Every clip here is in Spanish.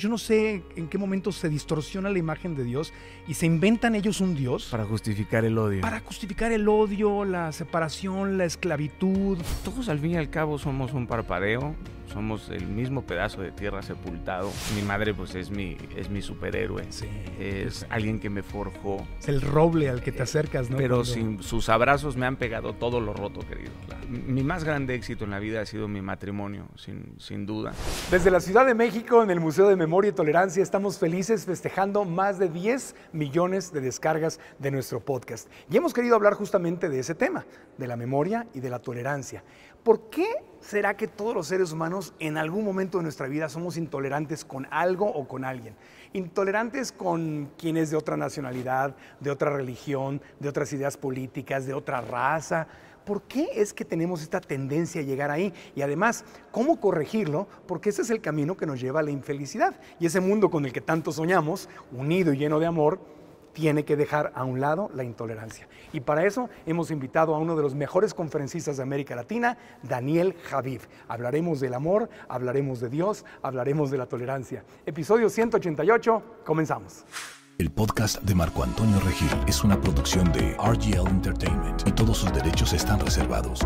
Yo no sé en qué momento se distorsiona la imagen de Dios y se inventan ellos un Dios. Para justificar el odio. Para justificar el odio, la separación, la esclavitud. Todos al fin y al cabo somos un parpadeo, somos el mismo pedazo de tierra sepultado. Mi madre pues es mi, es mi superhéroe. Sí. Es alguien que me forjó. Es el roble al que te acercas, ¿no? Pero Cuando- sin sus abrazos me han pegado todo lo roto, querido. Mi más grande éxito en la vida ha sido mi matrimonio, sin, sin duda. Desde la Ciudad de México, en el Museo de Memoria y Tolerancia, estamos felices festejando más de 10 millones de descargas de nuestro podcast. Y hemos querido hablar justamente de ese tema, de la memoria y de la tolerancia. ¿Por qué será que todos los seres humanos en algún momento de nuestra vida somos intolerantes con algo o con alguien? Intolerantes con quien es de otra nacionalidad, de otra religión, de otras ideas políticas, de otra raza. ¿Por qué es que tenemos esta tendencia a llegar ahí? Y además, ¿cómo corregirlo? Porque ese es el camino que nos lleva a la infelicidad. Y ese mundo con el que tanto soñamos, unido y lleno de amor, tiene que dejar a un lado la intolerancia. Y para eso hemos invitado a uno de los mejores conferencistas de América Latina, Daniel Javid. Hablaremos del amor, hablaremos de Dios, hablaremos de la tolerancia. Episodio 188, comenzamos. El podcast de Marco Antonio Regil es una producción de RGL Entertainment y todos sus derechos están reservados.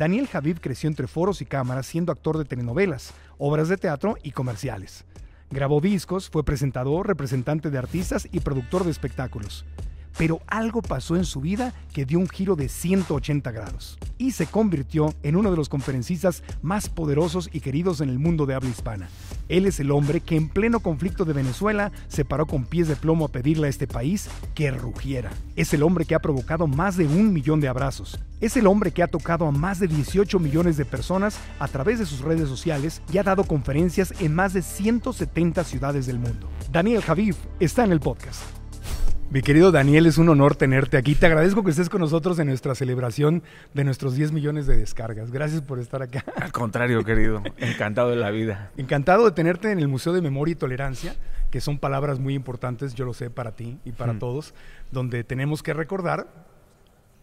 Daniel Javid creció entre foros y cámaras siendo actor de telenovelas, obras de teatro y comerciales. Grabó discos, fue presentador, representante de artistas y productor de espectáculos. Pero algo pasó en su vida que dio un giro de 180 grados y se convirtió en uno de los conferencistas más poderosos y queridos en el mundo de habla hispana. Él es el hombre que en pleno conflicto de Venezuela se paró con pies de plomo a pedirle a este país que rugiera. Es el hombre que ha provocado más de un millón de abrazos. Es el hombre que ha tocado a más de 18 millones de personas a través de sus redes sociales y ha dado conferencias en más de 170 ciudades del mundo. Daniel Javid está en el podcast. Mi querido Daniel, es un honor tenerte aquí. Te agradezco que estés con nosotros en nuestra celebración de nuestros 10 millones de descargas. Gracias por estar acá. Al contrario, querido, encantado de la vida. Encantado de tenerte en el Museo de Memoria y Tolerancia, que son palabras muy importantes, yo lo sé, para ti y para Mm. todos, donde tenemos que recordar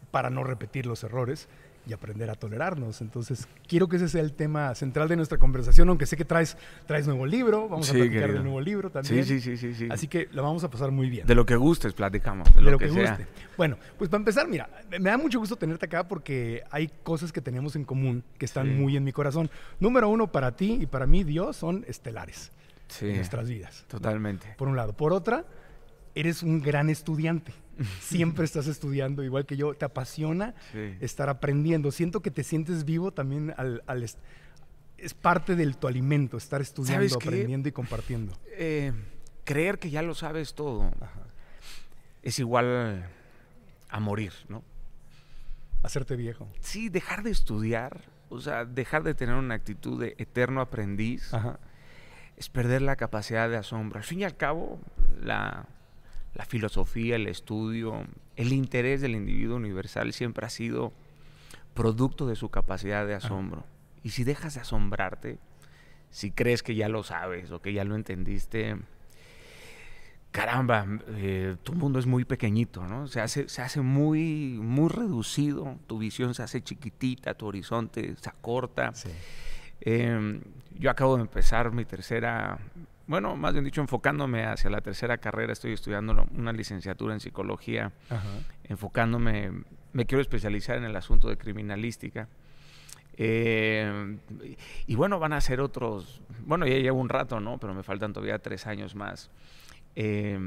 para no repetir los errores y aprender a tolerarnos. Entonces, quiero que ese sea el tema central de nuestra conversación, aunque sé que traes, traes nuevo libro, vamos a platicar del nuevo libro también. Sí, sí, sí, sí, sí. Así que la vamos a pasar muy bien. De lo que gustes, platicamos. De, de lo, que, sea. guste. Bueno, pues para empezar, mira, me da mucho gusto tenerte acá porque hay cosas que tenemos en común que están Sí. muy en mi corazón. Número uno, para ti y para mí, Dios, son estelares Sí, en nuestras vidas. totalmente. Por un lado. Por otra, eres un gran estudiante. Siempre estás estudiando, igual que yo. Te apasiona Sí. estar aprendiendo. Siento que te sientes vivo también al... al est- es parte de tu alimento, estar estudiando, aprendiendo y compartiendo. Eh, creer que ya lo sabes todo es igual a morir, ¿no? Hacerte viejo. Sí, dejar de estudiar, o sea, dejar de tener una actitud de eterno aprendiz, Ajá. es perder la capacidad de asombro. Al fin y al cabo, la, la filosofía, el estudio, el interés del individuo universal siempre ha sido producto de su capacidad de asombro. Y si dejas de asombrarte, si crees que ya lo sabes o que ya lo entendiste, caramba, eh, tu mundo es muy pequeñito, ¿no? Se hace, se hace muy, muy reducido, tu visión se hace chiquitita, tu horizonte se acorta. Sí. Eh, yo acabo de empezar mi tercera, bueno, más bien dicho, enfocándome hacia la tercera carrera, estoy estudiando una licenciatura en psicología, Ajá. enfocándome, me quiero especializar en el asunto de criminalística. Eh, y bueno, van a ser otros, bueno, ya llevo un rato, ¿no? Pero me faltan todavía tres años más. Eh,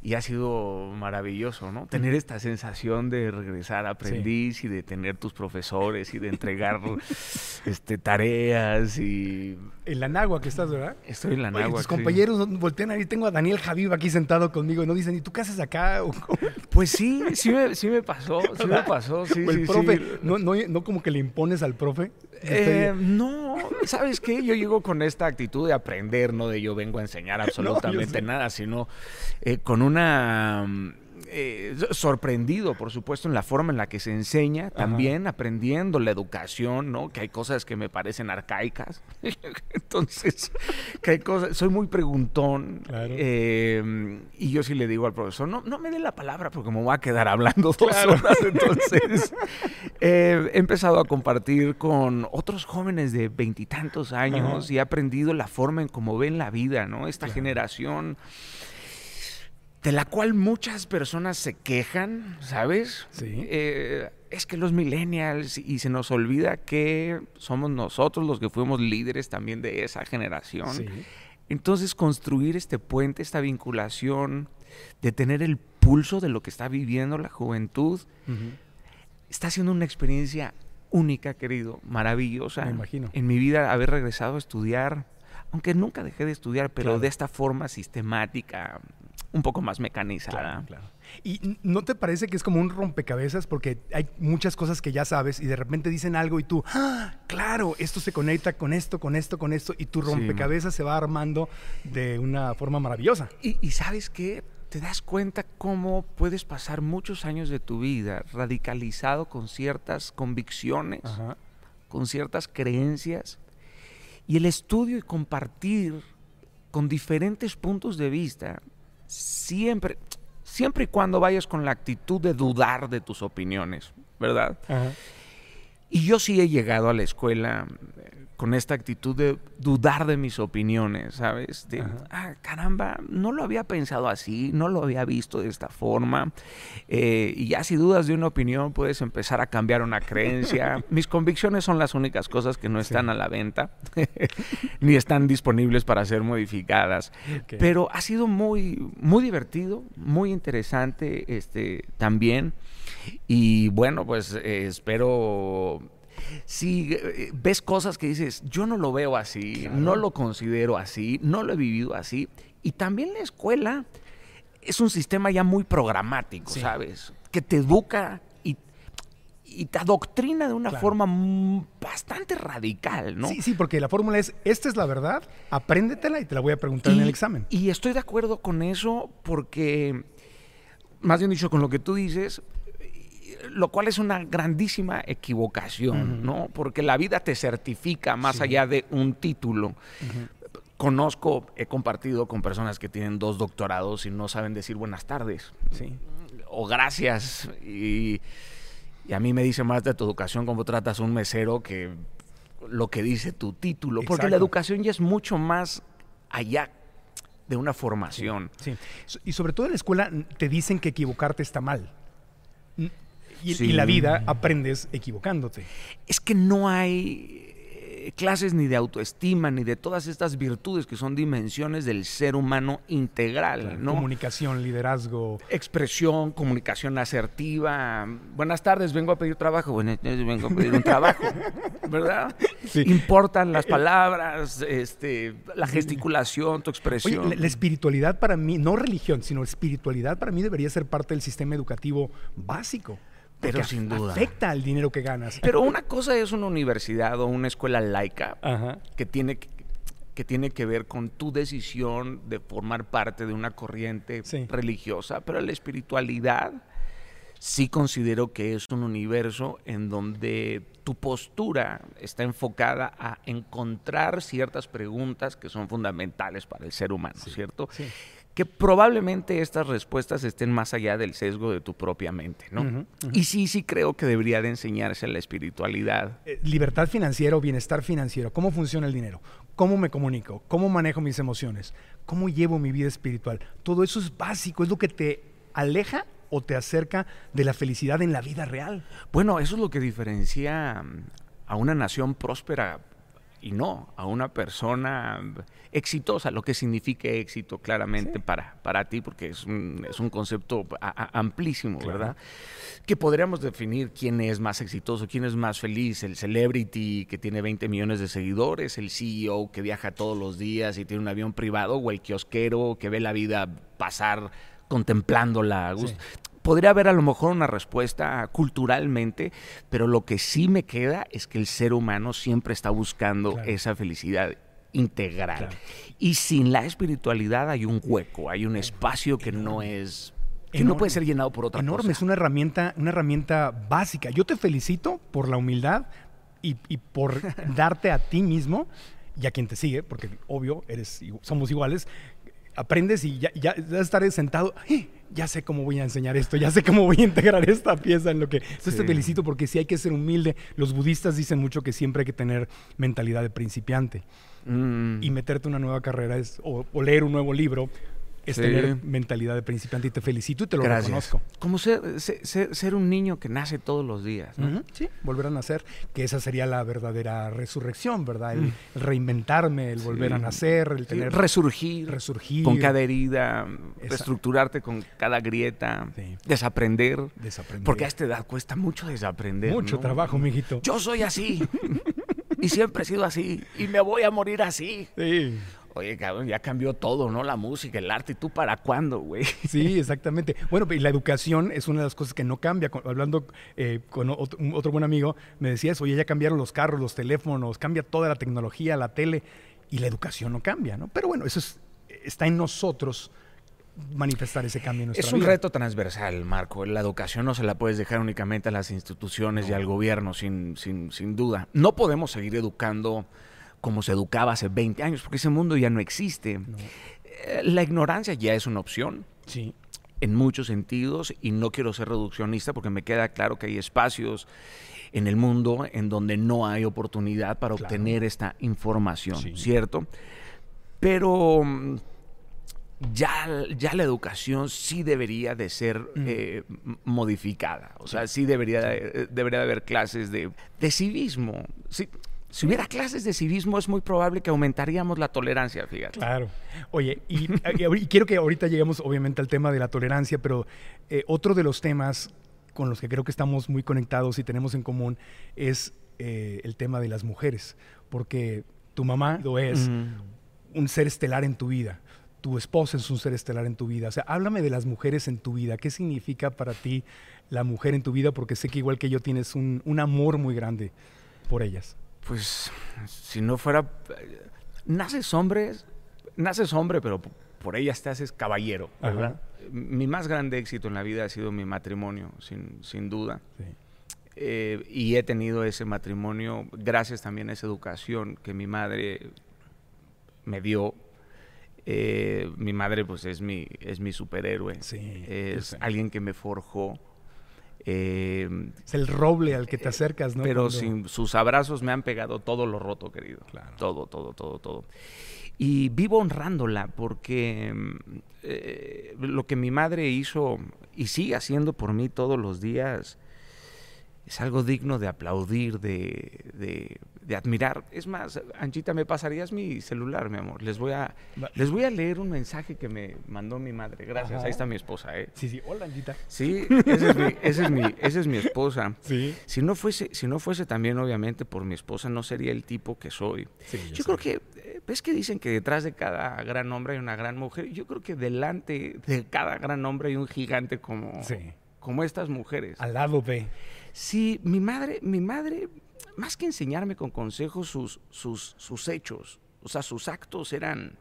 y ha sido maravilloso, ¿no? Tener esta sensación de regresar aprendiz y de tener tus profesores y de entregar este, tareas y En la Nagua que estás, ¿verdad? estoy en la náhuatl, tus sí. compañeros voltean ahí, tengo a Daniel Javiv aquí sentado conmigo y no dicen, ¿y tú qué haces acá? O, Pues sí, sí me, sí me pasó, sí me pasó, sí, o el profe. No, no, no como que le impones al profe. Eh, no, ¿sabes qué? Yo llego con esta actitud de aprender, no de yo vengo a enseñar absolutamente nada, sino eh, con una... eh, sorprendido, por supuesto, en la forma en la que se enseña, también aprendiendo la educación, ¿no? Que hay cosas que me parecen arcaicas. Entonces, que hay cosas, soy muy preguntón. Eh, y yo sí le digo al profesor, no, no me dé la palabra porque me voy a quedar hablando dos horas. Entonces, he empezado a compartir con otros jóvenes de veintitantos años y he aprendido la forma en cómo ven la vida, ¿no? Esta generación de la cual muchas personas se quejan, ¿sabes? Sí. Eh, es que los millennials, y se nos olvida que somos nosotros los que fuimos líderes también de esa generación. Sí. Entonces, construir este puente, esta vinculación, de tener el pulso de lo que está viviendo la juventud, está siendo una experiencia única, querido, maravillosa. Me imagino. En mi vida, haber regresado a estudiar, aunque nunca dejé de estudiar, pero Claro. de esta forma sistemática, un poco más mecanizada. ¿Y no te parece que es como un rompecabezas? Porque hay muchas cosas que ya sabes y de repente dicen algo y tú, ¡Ah, claro, esto se conecta con esto, con esto, con esto, y tu Sí. rompecabezas se va armando de una forma maravillosa. Y, y sabes qué? Te das cuenta cómo puedes pasar muchos años de tu vida radicalizado con ciertas convicciones, Ajá. con ciertas creencias, y el estudio y compartir con diferentes puntos de vista, siempre, siempre y cuando vayas con la actitud de dudar de tus opiniones, ¿verdad? Ajá. Y yo sí he llegado a la escuela con esta actitud de dudar de mis opiniones, ¿sabes? De, ah, caramba, no lo había pensado así, no lo había visto de esta forma. Eh, y ya si dudas de una opinión, puedes empezar a cambiar una creencia. Mis convicciones son las únicas cosas que no están a la venta, ni están disponibles para ser modificadas. Pero ha sido muy, muy divertido, muy interesante este, también. Y bueno, pues eh, espero. Si eh, ves cosas que dices, yo no lo veo así, no lo considero así, no lo he vivido así. Y también la escuela es un sistema ya muy programático, Sí. ¿sabes? Que te educa y, y te adoctrina de una Claro. forma bastante radical, ¿no? Sí, sí, porque la fórmula es, esta es la verdad, apréndetela y te la voy a preguntar en el examen. Y estoy de acuerdo con eso porque, más bien dicho, con lo que tú dices, lo cual es una grandísima equivocación, ¿no? Porque la vida te certifica más allá de un título. Conozco, he compartido con personas que tienen dos doctorados y no saben decir buenas tardes Sí. o gracias. Y, y a mí me dice más de tu educación cómo tratas a un mesero que lo que dice tu título. Porque la educación ya es mucho más allá de una formación. Sí. So- Y sobre todo en la escuela te dicen que equivocarte está mal. Y, Sí. y la vida aprendes equivocándote. Es que no hay eh, clases ni de autoestima ni de todas estas virtudes que son dimensiones del ser humano integral, ¿no? Comunicación, liderazgo. expresión, comunicación asertiva. Buenas tardes, vengo a pedir trabajo. Buenas tardes, vengo a pedir un trabajo. ¿Verdad? Sí. Importan las palabras, este, la gesticulación, tu Oye, expresión. la, la espiritualidad para mí, no religión, sino espiritualidad para mí debería ser parte del sistema educativo básico. Pero sin duda. Afecta al dinero que ganas. Pero una cosa es una universidad o una escuela laica Ajá. que tiene que, que tiene que ver con tu decisión de formar parte de una corriente Sí. religiosa, pero la espiritualidad sí considero que es un universo en donde tu postura está enfocada a encontrar ciertas preguntas que son fundamentales para el ser humano, ¿cierto? sí. Que probablemente estas respuestas estén más allá del sesgo de tu propia mente, ¿no? Y sí, sí creo que debería de enseñarse la espiritualidad. Eh, libertad financiera o bienestar financiero. ¿Cómo funciona el dinero? ¿Cómo me comunico? ¿Cómo manejo mis emociones? ¿Cómo llevo mi vida espiritual? Todo eso es básico, es lo que te aleja o te acerca de la felicidad en la vida real. Bueno, eso es lo que diferencia mm, a una nación próspera y no a una persona exitosa, lo que signifique éxito claramente para, para ti, porque es un, es un concepto a- a- amplísimo, ¿verdad? Que podríamos definir quién es más exitoso, quién es más feliz, el celebrity que tiene 20 millones de seguidores, el CEO que viaja todos los días y tiene un avión privado, o el kiosquero que ve la vida pasar contemplándola gusto. Podría haber a lo mejor una respuesta culturalmente, pero lo que sí me queda es que el ser humano siempre está buscando Claro. esa felicidad integral. Claro. Y sin la espiritualidad hay un hueco, hay un espacio que no es que no puede ser llenado por otra enorme, es una herramienta, una herramienta básica. Yo te felicito por la humildad y, y por darte a ti mismo y a quien te sigue, porque obvio, eres, somos iguales, aprendes y ya, ya, estaré sentado, ¡Eh! Ya sé cómo voy a enseñar esto, ya sé cómo voy a integrar esta pieza en lo que... Entonces te felicito porque sí hay que ser humilde. Los budistas dicen mucho que siempre hay que tener mentalidad de principiante. Mm. Y meterte una nueva carrera es, o, o leer un nuevo libro es tener mentalidad de principiante y te felicito y te lo reconozco. Como ser, ser, un niño que nace todos los días. Sí, volver a nacer, que esa sería la verdadera resurrección, ¿verdad? El, mm. reinventarme, el volver a nacer, el tener... resurgir. Resurgir. Con cada herida, reestructurarte con cada grieta, desaprender. Desaprender. Porque a esta edad cuesta mucho desaprender. Mucho trabajo, mijito. Yo soy así. y siempre he sido así. Y me voy a morir así. Sí. Oye, cabrón, ya cambió todo, ¿no? La música, el arte. ¿Y tú para cuándo, güey? Sí, exactamente. Bueno, y la educación es una de las cosas que no cambia. Hablando eh, con otro, buen amigo, me decía eso. Oye, ya cambiaron los carros, los teléfonos, cambia toda la tecnología, la tele. Y la educación no cambia, ¿no? Pero bueno, eso está en nosotros manifestar ese cambio en nuestra Es un reto transversal, Marco. La educación no se la puedes dejar únicamente a las instituciones y al gobierno, sin, sin, sin duda. No podemos seguir educando como se educaba hace 20 años, porque ese mundo ya no existe. Eh, la ignorancia ya es una opción. Sí. En muchos sentidos, y no quiero ser reduccionista porque me queda claro que hay espacios en el mundo en donde no hay oportunidad para obtener esta información, ¿cierto? Pero mm, ya, ya la educación sí debería de ser mm. eh, modificada. O sea, sí debería, De, debería de haber clases de, de civismo. Sí, si hubiera clases de civismo, es muy probable que aumentaríamos la tolerancia, fíjate. Claro. Oye, y, quiero que ahorita lleguemos, obviamente, al tema de la tolerancia, pero eh, otro de los temas con los que creo que estamos muy conectados y tenemos en común es eh, el tema de las mujeres, porque tu mamá lo es un ser estelar en tu vida tu esposa es un ser estelar en tu vida. O sea, háblame de las mujeres en tu vida. ¿Qué significa para ti la mujer en tu vida? Porque sé que igual que yo tienes un, un amor muy grande por ellas pues si no fuera, naces hombre, naces hombre, pero por ellas te haces caballero, ¿verdad? Mi más grande éxito en la vida ha sido mi matrimonio, sin, sin duda. Eh, y he tenido ese matrimonio gracias también a esa educación que mi madre me dio. Eh, mi madre pues es mi, es mi superhéroe. es alguien que me forjó eh, es el roble al que te acercas, ¿no? Pero sin sus abrazos me han pegado todo lo roto, querido. Todo, todo, todo, todo. Y vivo honrándola porque eh, lo que mi madre hizo y sigue haciendo por mí todos los días es algo digno de aplaudir, de, de, admirar. Es más, Anchita, ¿me pasarías mi celular, mi amor? Les voy a, les voy a leer un mensaje que me mandó mi madre. Gracias, ahí está mi esposa, ¿eh? Sí, sí, hola, Anchita. Sí, esa es mi, esa es mi, esa es mi esposa. Sí. Si no, fuese, si no fuese también, obviamente, por mi esposa, no sería el tipo que soy. Sí, yo, creo que, eh, ¿ves que dicen que detrás de cada gran hombre hay una gran mujer? Yo creo que delante de cada gran hombre hay un gigante como, como estas mujeres. Al lado de... Sí, mi madre, mi madre, más que enseñarme con consejos sus, sus, sus hechos, o sea, sus actos eran...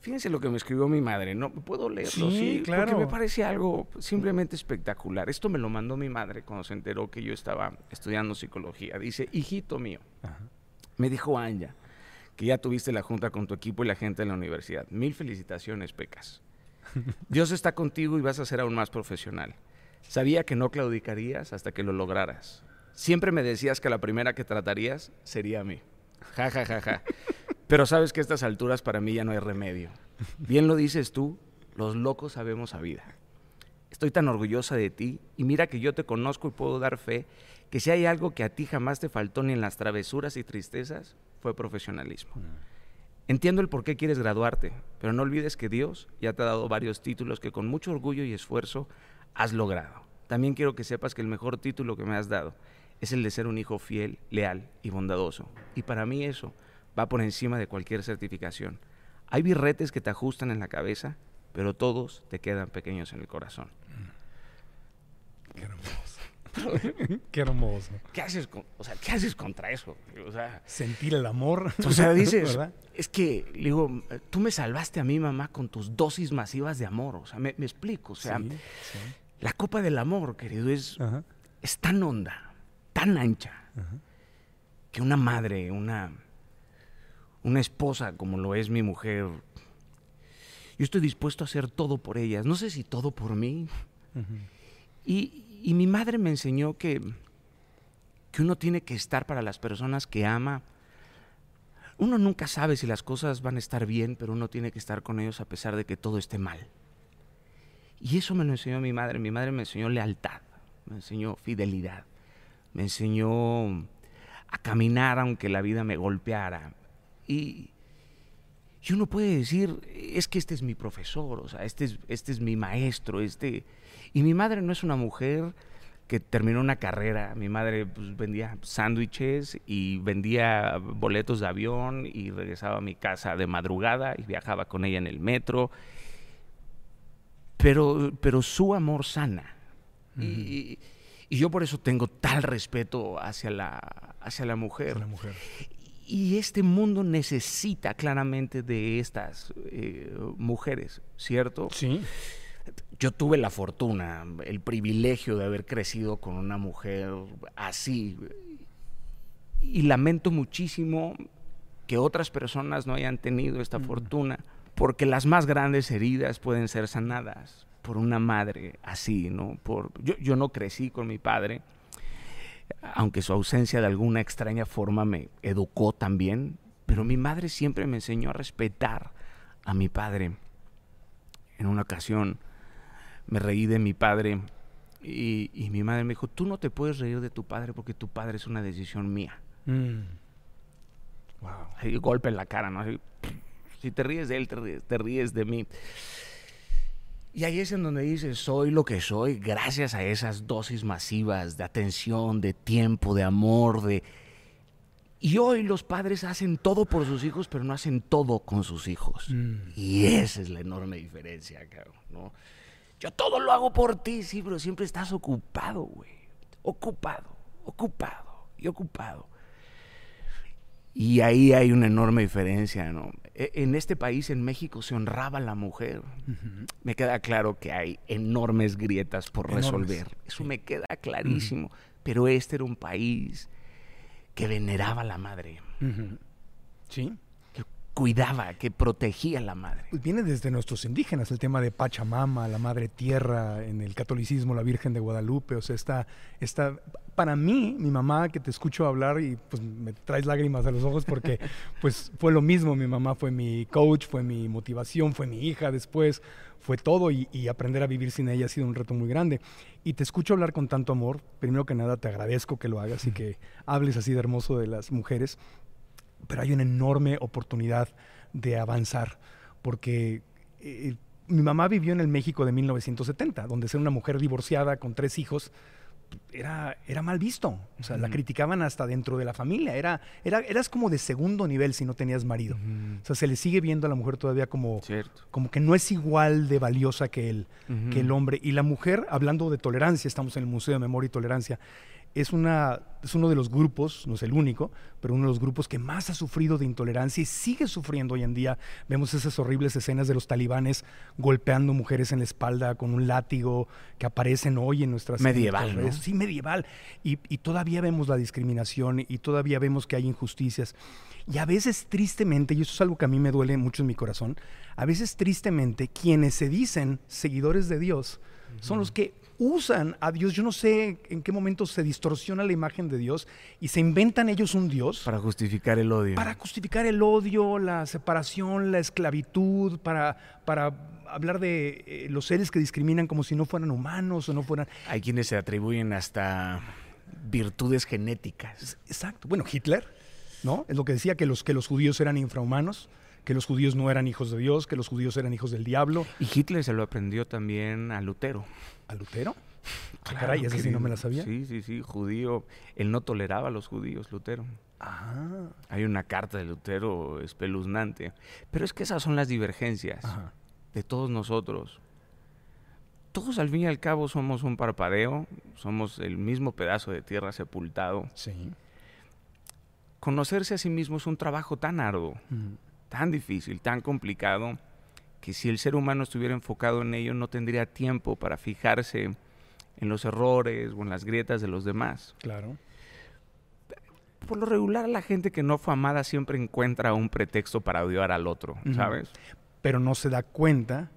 Fíjense lo que me escribió mi madre, ¿no? ¿Puedo leerlo? Sí, claro. Porque me parece algo simplemente espectacular. Esto me lo mandó mi madre cuando se enteró que yo estaba estudiando psicología. Dice, hijito mío, me dijo Anya, que ya tuviste la junta con tu equipo y la gente en la universidad. Mil felicitaciones, Pecas. Dios está contigo y vas a ser aún más profesional. Sabía que no claudicarías hasta que lo lograras. Siempre me decías que la primera que tratarías sería a mí. Ja, ja, ja, ja. Pero sabes que a estas alturas para mí ya no hay remedio. Bien lo dices tú, los locos sabemos a vida. Estoy tan orgullosa de ti y mira que yo te conozco y puedo dar fe que si hay algo que a ti jamás te faltó ni en las travesuras y tristezas, fue profesionalismo. Entiendo el por qué quieres graduarte, pero no olvides que Dios ya te ha dado varios títulos que con mucho orgullo y esfuerzo has logrado. También quiero que sepas que el mejor título que me has dado es el de ser un hijo fiel, leal y bondadoso. Y para mí eso va por encima de cualquier certificación. Hay birretes que te ajustan en la cabeza, pero todos te quedan pequeños en el corazón. Qué hermoso. Qué hermoso. ¿Qué haces, o sea, ¿qué haces contra eso? O sea, sentir el amor. O sea, dices, es que, digo, tú me salvaste a mi mamá con tus dosis masivas de amor. O sea, me, explico. O sea, la copa del amor, querido, es, es tan honda, tan ancha, que una madre, una, una esposa como lo es mi mujer, yo estoy dispuesto a hacer todo por ellas. No sé si todo por mí. y, y mi madre me enseñó que, que uno tiene que estar para las personas que ama. Uno nunca sabe si las cosas van a estar bien, pero uno tiene que estar con ellos a pesar de que todo esté mal. Y eso me lo enseñó mi madre. Mi madre me enseñó lealtad, me enseñó fidelidad, me enseñó a caminar aunque la vida me golpeara. Y, y uno puede decir, es que este es mi profesor, o sea, este es, este es mi maestro, este... Y mi madre no es una mujer que terminó una carrera. Mi madre pues, vendía sándwiches y vendía boletos de avión y regresaba a mi casa de madrugada y viajaba con ella en el metro. Pero, pero su amor sana. y, yo por eso tengo tal respeto hacia la, hacia la mujer. la mujer. Y este mundo necesita claramente de estas eh, mujeres, ¿cierto? Sí. Yo tuve la fortuna, el privilegio de haber crecido con una mujer así. Y lamento muchísimo que otras personas no hayan tenido esta fortuna, porque las más grandes heridas pueden ser sanadas por una madre así, ¿no? Por, yo, yo no crecí con mi padre, aunque su ausencia de alguna extraña forma me educó también, pero mi madre siempre me enseñó a respetar a mi padre. En una ocasión, me reí de mi padre y, mi madre me dijo, tú no te puedes reír de tu padre porque tu padre es una decisión mía. Mm. Wow. golpe en la cara, ¿no? si te ríes de él, te ríes, de mí. Y ahí es en donde dices, soy lo que soy gracias a esas dosis masivas de atención, de tiempo, de amor, de... Y hoy los padres hacen todo por sus hijos, pero no hacen todo con sus hijos. Mm. Y esa es la enorme diferencia, cabrón, ¿no? Yo todo lo hago por ti, sí, pero siempre estás ocupado, güey. Ocupado, ocupado y ocupado. Y ahí hay una enorme diferencia, ¿no? E, en este país, en México, se honraba a la mujer. Me queda claro que hay enormes grietas por resolver. Eso me queda clarísimo. Pero este era un país que veneraba a la madre. Sí cuidaba, que protegía a la madre. Pues viene desde nuestros indígenas, el tema de Pachamama, la madre tierra, en el catolicismo, la Virgen de Guadalupe, o sea, está, está, para mí, mi mamá, que te escucho hablar y pues me traes lágrimas a los ojos porque pues fue lo mismo, mi mamá fue mi coach, fue mi motivación, fue mi hija después, fue todo y, y aprender a vivir sin ella ha sido un reto muy grande. Y te escucho hablar con tanto amor, primero que nada te agradezco que lo hagas y que hables así de hermoso de las mujeres pero hay una enorme oportunidad de avanzar, porque eh, mi mamá vivió en el México de 1970, donde ser una mujer divorciada con tres hijos era, era mal visto. O sea, la criticaban hasta dentro de la familia. Era, era, eras como de segundo nivel si no tenías marido. O sea, se le sigue viendo a la mujer todavía como, como que no es igual de valiosa que el, que el hombre. Y la mujer, hablando de tolerancia, estamos en el Museo de Memoria y Tolerancia, es, una, es uno de los grupos, no es el único, pero uno de los grupos que más ha sufrido de intolerancia y sigue sufriendo hoy en día. Vemos esas horribles escenas de los talibanes golpeando mujeres en la espalda con un látigo que aparecen hoy en nuestras medieval, ¿no? Sí, medieval. Y, y todavía vemos la discriminación y todavía vemos que hay injusticias. Y a veces tristemente, y eso es algo que a mí me duele mucho en mi corazón, a veces tristemente quienes se dicen seguidores de Dios son los que usan a Dios. Yo no sé en qué momento se distorsiona la imagen de Dios y se inventan ellos un Dios. Para justificar el odio. Para justificar el odio, la separación, la esclavitud, para, para hablar de eh, los seres que discriminan como si no fueran humanos o no fueran... Hay quienes se atribuyen hasta virtudes genéticas. Exacto. Bueno, Hitler, ¿no? Es lo que decía, que los, que los judíos eran infrahumanos que los judíos no eran hijos de Dios, que los judíos eran hijos del diablo. Y Hitler se lo aprendió también a Lutero. ¿A Lutero? Ah, caray, ese sí no me la sabía. Sí, sí, sí, judío. Él no toleraba a los judíos, Lutero. Ah. Hay una carta de Lutero espeluznante. Pero es que esas son las divergencias de todos nosotros. todos al fin y al cabo somos un parpadeo, somos el mismo pedazo de tierra sepultado. Sí. Conocerse a sí mismo es un trabajo tan arduo, Ujú. Tan difícil, tan complicado, que si el ser humano estuviera enfocado en ello no tendría tiempo para fijarse en los errores o en las grietas de los demás. Claro. Por lo regular, la gente que no fue amada siempre encuentra un pretexto para odiar al otro. ¿sabes? Pero no se da cuenta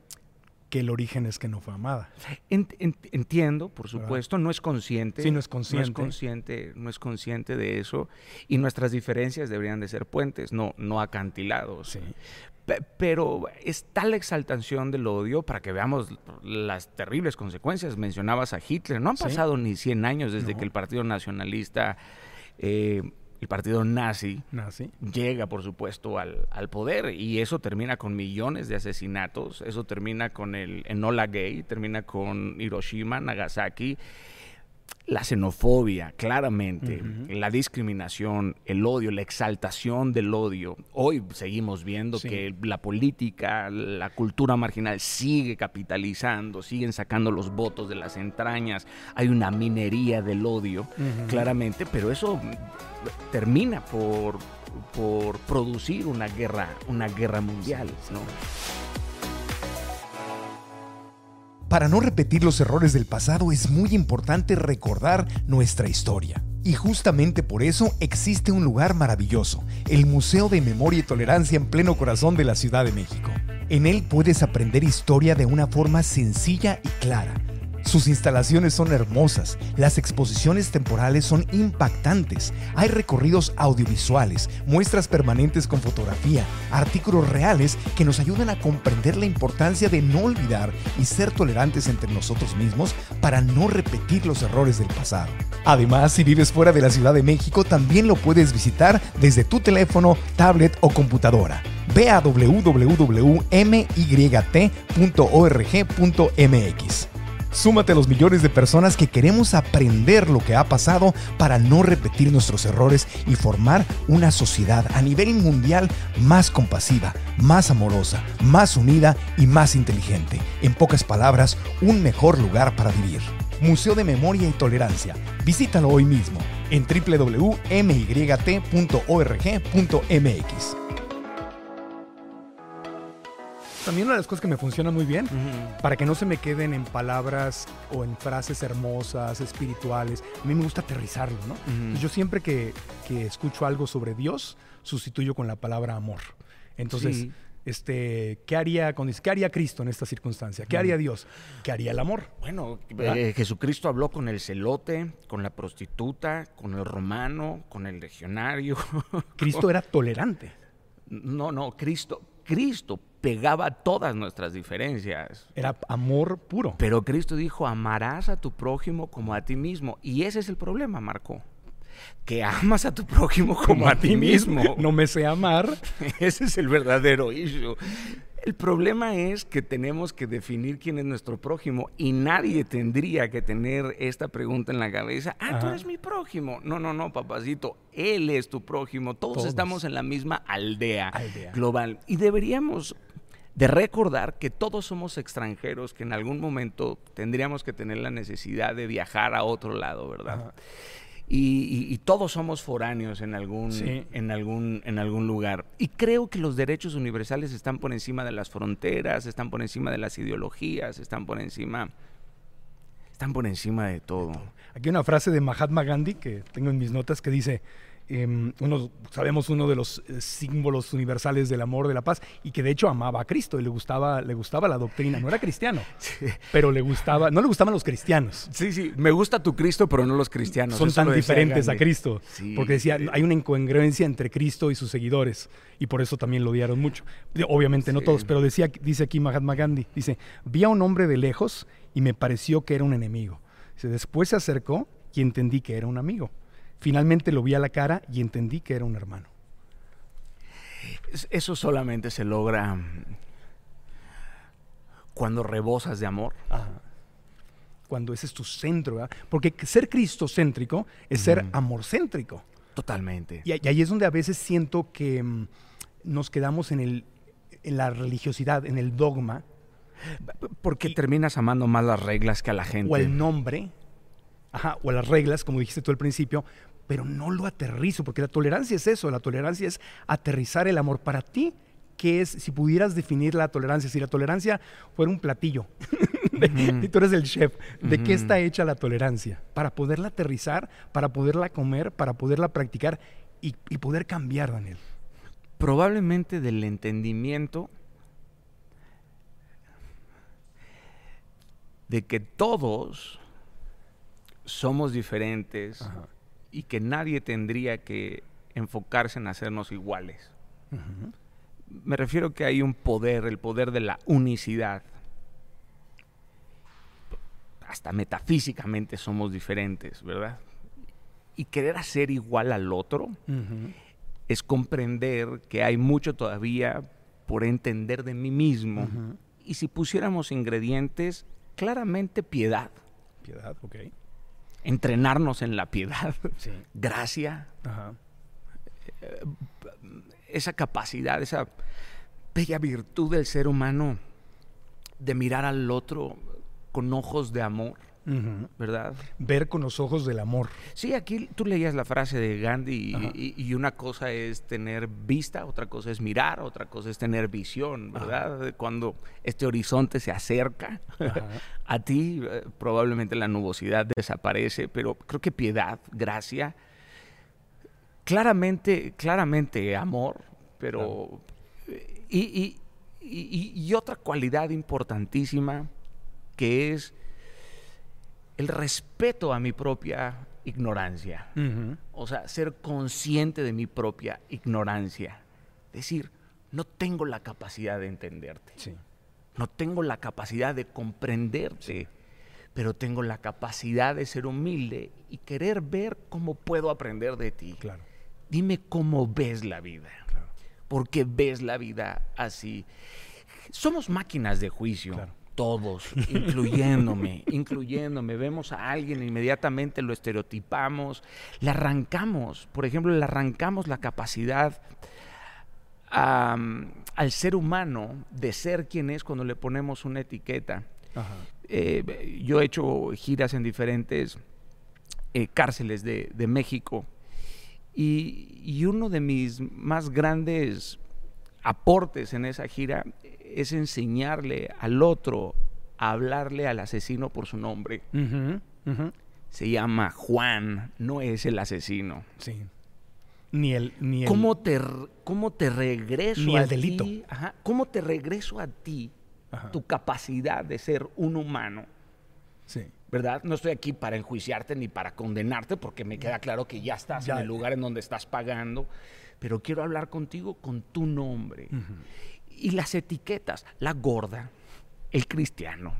que el origen es que no fue amada. Ent- ent- entiendo, por ¿Verdad? supuesto, no es consciente. Sí, no es No consciente. es consciente, no es consciente de eso. Y nuestras diferencias deberían de ser puentes, no, no acantilados. Sí. Pe- Pero es tal la exaltación del odio para que veamos las terribles consecuencias. Mencionabas a Hitler. No han Sí. pasado ni 100 años desde No. que el Partido Nacionalista, eh, el Partido Nazi, Nazi. llega, por supuesto, al, al poder y eso termina con millones de asesinatos, eso termina con el Enola Gay, termina con Hiroshima, Nagasaki, la xenofobia, claramente, la discriminación, el odio, la exaltación del odio. Hoy seguimos viendo Sí. que la política, la cultura marginal sigue capitalizando, siguen sacando los votos de las entrañas, hay una minería del odio claramente, pero eso termina por, por producir una guerra, una guerra mundial, ¿no? Para no repetir los errores del pasado es muy importante recordar nuestra historia. Y justamente por eso existe un lugar maravilloso, el Museo de Memoria y Tolerancia en pleno corazón de la Ciudad de México. En él puedes aprender historia de una forma sencilla y clara. Sus instalaciones son hermosas, las exposiciones temporales son impactantes, hay recorridos audiovisuales, muestras permanentes con fotografía, artículos reales que nos ayudan a comprender la importancia de no olvidar y ser tolerantes entre nosotros mismos para no repetir los errores del pasado. Además, si vives fuera de la Ciudad de México, también lo puedes visitar desde tu teléfono, tablet o computadora. Ve a www.myt.org.mx. Súmate a los millones de personas que queremos aprender lo que ha pasado para no repetir nuestros errores y formar una sociedad a nivel mundial más compasiva, más amorosa, más unida y más inteligente. En pocas palabras, un mejor lugar para vivir. Museo de Memoria y Tolerancia. Visítalo hoy mismo en www.myt.org.mx. También una de las cosas que me funciona muy bien, para que no se me queden en palabras o en frases hermosas, espirituales, a mí me gusta aterrizarlo, ¿no? Yo siempre que, que escucho algo sobre Dios, sustituyo con la palabra amor. Entonces, Sí. este, ¿qué haría, con, ¿qué haría Cristo en esta circunstancia? ¿Qué haría Dios? ¿Qué haría el amor? Bueno, eh, Jesucristo habló con el celote, con la prostituta, con el romano, con el legionario. Cristo era tolerante. No, no, Cristo, Cristo pegaba todas nuestras diferencias. Era amor puro. Pero Cristo dijo, amarás a tu prójimo como a ti mismo. Y ese es el problema, Marco. Que amas a tu prójimo como, a ti mismo. No me sé amar. Ese es el verdadero issue. El problema es que tenemos que definir quién es nuestro prójimo y nadie tendría que tener esta pregunta en la cabeza. Ah, tú eres mi prójimo. No, no, no, papacito. Él es tu prójimo. Todos, Todos. estamos en la misma aldea, Aldea. global. Y deberíamos de recordar que todos somos extranjeros, que en algún momento tendríamos que tener la necesidad de viajar a otro lado, ¿verdad? Y, y- y todos somos foráneos en algún, Sí. en, algún, en algún lugar. Y creo que los derechos universales están por encima de las fronteras, están por encima de las ideologías, están por encima, están por encima de todo. Aquí hay una frase de Mahatma Gandhi que tengo en mis notas que dice, em, uno, sabemos uno de los eh, símbolos universales del amor, de la paz, y que de hecho amaba a Cristo y le gustaba, le gustaba la doctrina. No era cristiano, pero le gustaba, no le gustaban los cristianos. Sí, sí, me gusta tu Cristo, pero no los cristianos. Son Eso tan diferentes a. Cristo. Sí, porque decía, sí. hay una incongruencia entre Cristo y sus seguidores. Y por eso también lo odiaron mucho. Obviamente no Sí. todos, pero decía, dice aquí Mahatma Gandhi, dice, vi a un hombre de lejos y me pareció que era un enemigo. Dice, después se acercó y entendí que era un amigo. Finalmente lo vi a la cara y entendí que era un hermano. Es- Eso solamente se logra mm, cuando rebosas de amor. Ajá. Cuando ese es tu centro, ¿verdad? Porque ser cristocéntrico es ser Ujú. amorcéntrico. Totalmente. Y, y ahí es donde a veces siento que mm, nos quedamos en, el, en la religiosidad, en el dogma, Porque terminas amando más las reglas que a la gente. O el nombre, ajá, o las reglas, como dijiste tú al principio, pero no lo aterrizo, porque la tolerancia es eso, la tolerancia es aterrizar el amor para ti. ¿Qué es, si pudieras definir la tolerancia, si la tolerancia fuera un platillo, y tú eres el chef, ¿de qué está hecha la tolerancia? Para poderla aterrizar, para poderla comer, para poderla practicar y, poder cambiar, Daniel. Probablemente del entendimiento de que todos somos diferentes y que nadie tendría que enfocarse en hacernos iguales. Me refiero que hay un poder, el poder de la unicidad. Hasta metafísicamente somos diferentes, ¿verdad? Y querer hacer igual al otro es comprender que hay mucho todavía por entender de mí mismo. Y si pusiéramos ingredientes, claramente piedad. Piedad, ok entrenarnos en la piedad, gracia, esa capacidad, esa bella virtud del ser humano de mirar al otro con ojos de amor ¿verdad? Ver con los ojos del amor. Sí, aquí tú leías la frase de Gandhi y, una cosa es tener vista, otra cosa es mirar, otra cosa es tener visión, ¿verdad? Cuando este horizonte se acerca a ti, eh, probablemente la nubosidad desaparece, pero creo que piedad, gracia, claramente, claramente amor, pero... y, y otra cualidad importantísima que es el respeto a mi propia ignorancia. O sea, ser consciente de mi propia ignorancia. Decir, no tengo la capacidad de entenderte. No tengo la capacidad de comprenderte. Pero tengo la capacidad de ser humilde y querer ver cómo puedo aprender de ti. Claro. Dime cómo ves la vida. Claro. ¿Por qué ves la vida así? Somos máquinas de juicio. Claro todos, incluyéndome, incluyéndome. Vemos a alguien, inmediatamente lo estereotipamos, le arrancamos, por ejemplo, le arrancamos la capacidad al ser humano de ser quien es cuando le ponemos una etiqueta. Eh, yo he hecho giras en diferentes eh, cárceles de, México y, y uno de mis más grandes aportes en esa gira es enseñarle al otro a hablarle al asesino por su nombre. Se llama Juan, no es el asesino. Sí. Ni el, ni ¿Cómo, te, ¿Cómo te regreso ni el delito. ¿Cómo te regreso a ti tu capacidad de ser un humano? Sí. ¿Verdad? No estoy aquí para enjuiciarte ni para condenarte, porque me queda claro que ya estás en el lugar en donde estás pagando, pero quiero hablar contigo con tu nombre y las etiquetas, la gorda, el cristiano,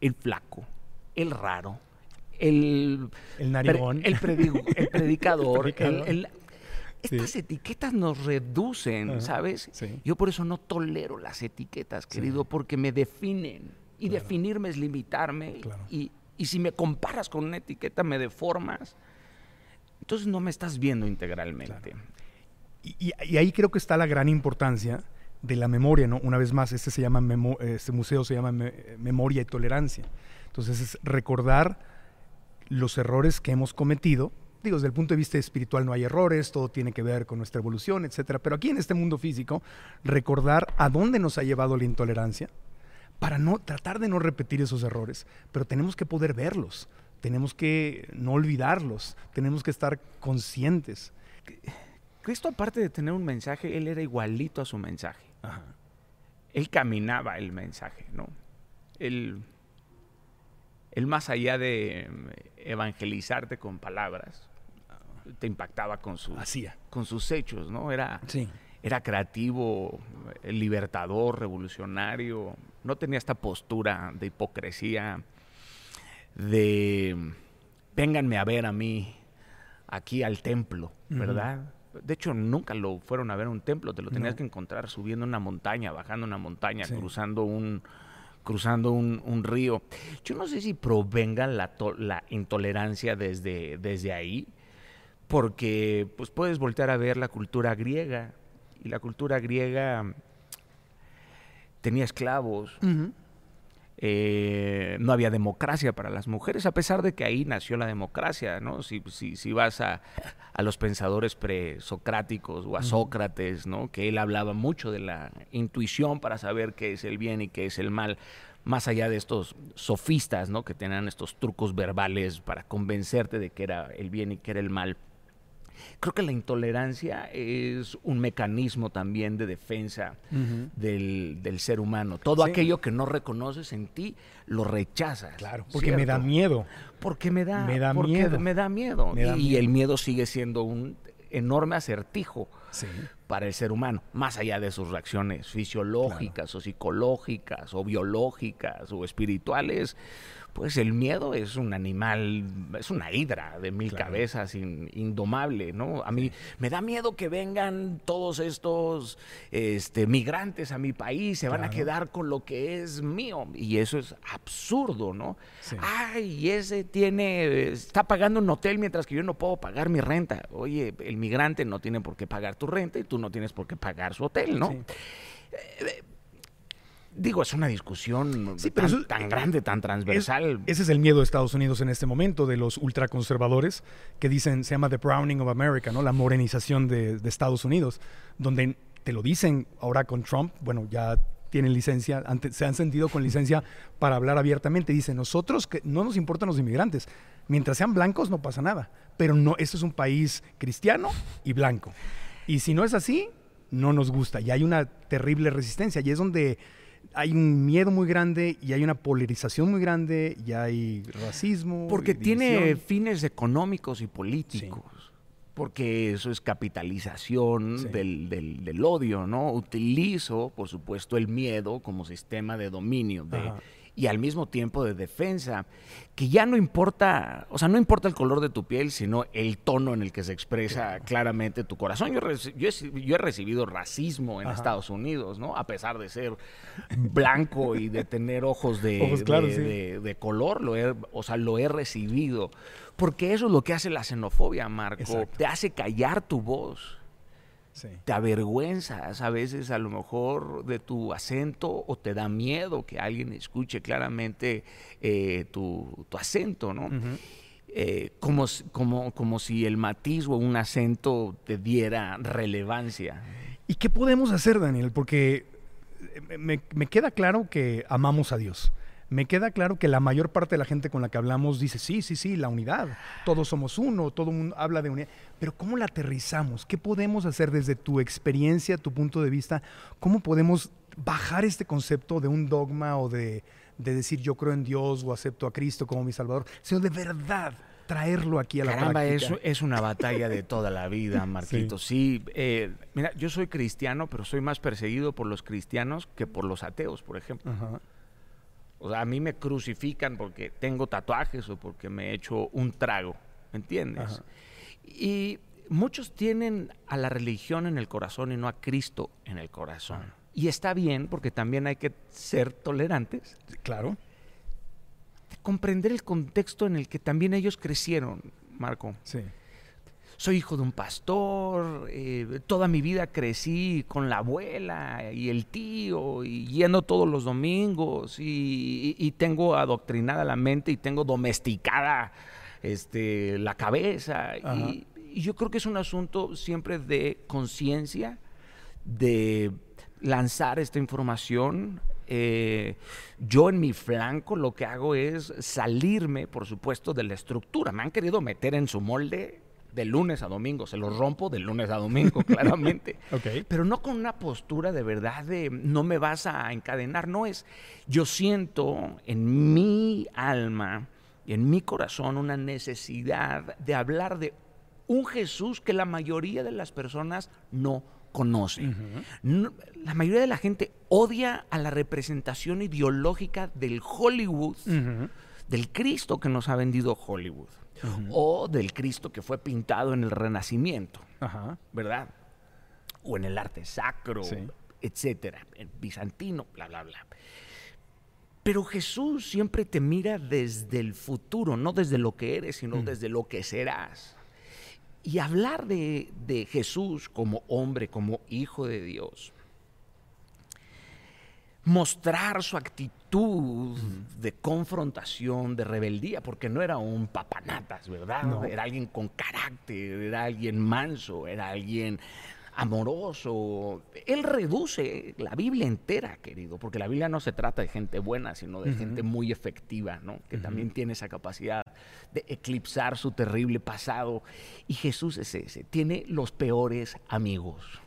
el flaco, el raro, el, el narigón, el, predicador, estas etiquetas nos reducen, ¿sabes? Yo por eso no tolero las etiquetas, querido, porque me definen. Y definirme es limitarme. Y, si me comparas con una etiqueta, me deformas. Entonces no me estás viendo integralmente. y, ahí creo que está la gran importancia de la memoria, ¿no? Una vez más, este, se llama este museo se llama Memoria y Tolerancia. Entonces es recordar los errores que hemos cometido. Digo, desde el punto de vista espiritual no hay errores, todo tiene que ver con nuestra evolución, etcétera. Pero aquí en este mundo físico, recordar a dónde nos ha llevado la intolerancia para no tratar de no repetir esos errores. Pero tenemos que poder verlos, tenemos que no olvidarlos, tenemos que estar conscientes. Cristo, aparte de tener un mensaje, él era igualito a su mensaje. Él caminaba el mensaje, ¿no? Él, más allá de evangelizarte con palabras, te impactaba con, su, con sus hechos, ¿no? Era, era creativo, libertador, revolucionario, no tenía esta postura de hipocresía, de vénganme a ver a mí aquí al templo, ¿verdad? De hecho, nunca lo fueron a ver a un templo, te lo tenías que encontrar subiendo una montaña, bajando una montaña, cruzando un cruzando un, río. Yo no sé si provenga la, la intolerancia desde, desde ahí, porque pues puedes voltear a ver la cultura griega, y la cultura griega tenía esclavos, eh, no había democracia para las mujeres, a pesar de que ahí nació la democracia, ¿no? Si, si, si vas a, a, los pensadores presocráticos o a Sócrates, ¿no? Que él hablaba mucho de la intuición para saber qué es el bien y qué es el mal, más allá de estos sofistas, ¿no? Que tenían estos trucos verbales para convencerte de que era el bien y que era el mal. Creo que la intolerancia es un mecanismo también de defensa uh -huh. del, del, ser humano. Todo sí. aquello que no reconoces en ti, lo rechazas. Claro, porque ¿cierto? me da miedo. Porque me da, me da porque miedo. Me da miedo. Me da y, miedo. el miedo sigue siendo un enorme acertijo sí. para el ser humano, más allá de sus reacciones fisiológicas claro. o psicológicas o biológicas o espirituales pues el miedo es un animal, es una hidra de mil claro. cabezas in, indomable, ¿no? A mí me da miedo que vengan todos estos este, migrantes a mi país, se van a quedar con lo que es mío. Y eso es absurdo, ¿no? Sí. Ay, ese tiene, está pagando un hotel mientras que yo no puedo pagar mi renta. Oye, el migrante no tiene por qué pagar tu renta y tú no tienes por qué pagar su hotel, ¿no? Sí. Eh, Digo, es una discusión sí, tan, eso, tan, grande, tan transversal. Es, ese es el miedo de Estados Unidos en este momento, de los ultraconservadores, que dicen, se llama The Browning of America, ¿no? La morenización de, de Estados Unidos, donde te lo dicen ahora con Trump, bueno, ya tienen licencia, se han sentido con licencia para hablar abiertamente. Dicen, nosotros que no nos importan los inmigrantes, mientras sean blancos no pasa nada, pero no, esto es un país cristiano y blanco. Y si no es así, no nos gusta. Y hay una terrible resistencia, y es donde hay un miedo muy grande y hay una polarización muy grande y hay racismo. Porque tiene fines económicos y políticos. Sí. Porque eso es capitalización sí. del, del, del, odio, ¿no? Utilizo, por supuesto, el miedo como sistema de dominio de, y al mismo tiempo de defensa, que ya no importa, o sea, no importa el color de tu piel, sino el tono en el que se expresa claramente tu corazón. Yo, yo, he, yo he, recibido racismo en Ajá. Estados Unidos, ¿no? A pesar de ser blanco y de tener ojos de, ojos claros, de, sí. de, de, color, lo he, o sea, lo he recibido. Porque eso es lo que hace la xenofobia, Marco. Exacto. Te hace callar tu voz. Sí. Te avergüenzas a veces a lo mejor de tu acento o te da miedo que alguien escuche claramente eh, tu, tu, acento, ¿no? Uh -huh. eh, como, como, como si el matiz o un acento te diera relevancia. ¿Y qué podemos hacer, Daniel? Porque me, me queda claro que amamos a Dios me queda claro que la mayor parte de la gente con la que hablamos dice, sí, sí, sí, la unidad, todos somos uno, todo el mundo habla de unidad, pero ¿cómo la aterrizamos? ¿Qué podemos hacer desde tu experiencia, tu punto de vista? ¿Cómo podemos bajar este concepto de un dogma o de, de decir yo creo en Dios o acepto a Cristo como mi Salvador, sino de verdad traerlo aquí a la Caramba, práctica. Es, es una batalla de toda la vida, Marquito. Sí, sí eh, mira, yo soy cristiano, pero soy más perseguido por los cristianos que por los ateos, por ejemplo. Ajá. O sea, a mí me crucifican porque tengo tatuajes o porque me he hecho un trago, ¿me entiendes? Ajá. Y muchos tienen a la religión en el corazón y no a Cristo en el corazón. Ajá. Y está bien porque también hay que ser tolerantes. Claro. Comprender el contexto en el que también ellos crecieron, Marco. Sí soy hijo de un pastor, eh, toda mi vida crecí con la abuela y el tío y yendo todos los domingos y, y, y tengo adoctrinada la mente y tengo domesticada este, la cabeza. Y, y, yo creo que es un asunto siempre de conciencia, de lanzar esta información. Eh, yo en mi flanco lo que hago es salirme, por supuesto, de la estructura. Me han querido meter en su molde de lunes a domingo, se los rompo de lunes a domingo, claramente. okay. Pero no con una postura de verdad de no me vas a encadenar, no es. Yo siento en mi alma y en mi corazón una necesidad de hablar de un Jesús que la mayoría de las personas no conoce. Uh -huh. no, la mayoría de la gente odia a la representación ideológica del Hollywood, uh -huh. del Cristo que nos ha vendido Hollywood. Uh -huh. o del Cristo que fue pintado en el Renacimiento. ¿verdad? O en el arte sacro, sí. etcétera, el bizantino, bla, bla, bla. Pero Jesús siempre te mira desde el futuro, no desde lo que eres, sino Mm. desde lo que serás. Y hablar de, de Jesús como hombre, como hijo de Dios, mostrar su actitud actitud de confrontación, de rebeldía, porque no era un papanatas, ¿verdad? No. Era alguien con carácter, era alguien manso, era alguien amoroso. Él reduce la Biblia entera, querido, porque la Biblia no se trata de gente buena, sino de gente muy efectiva, ¿no? Que también tiene esa capacidad de eclipsar su terrible pasado. Y Jesús es ese, tiene los peores amigos.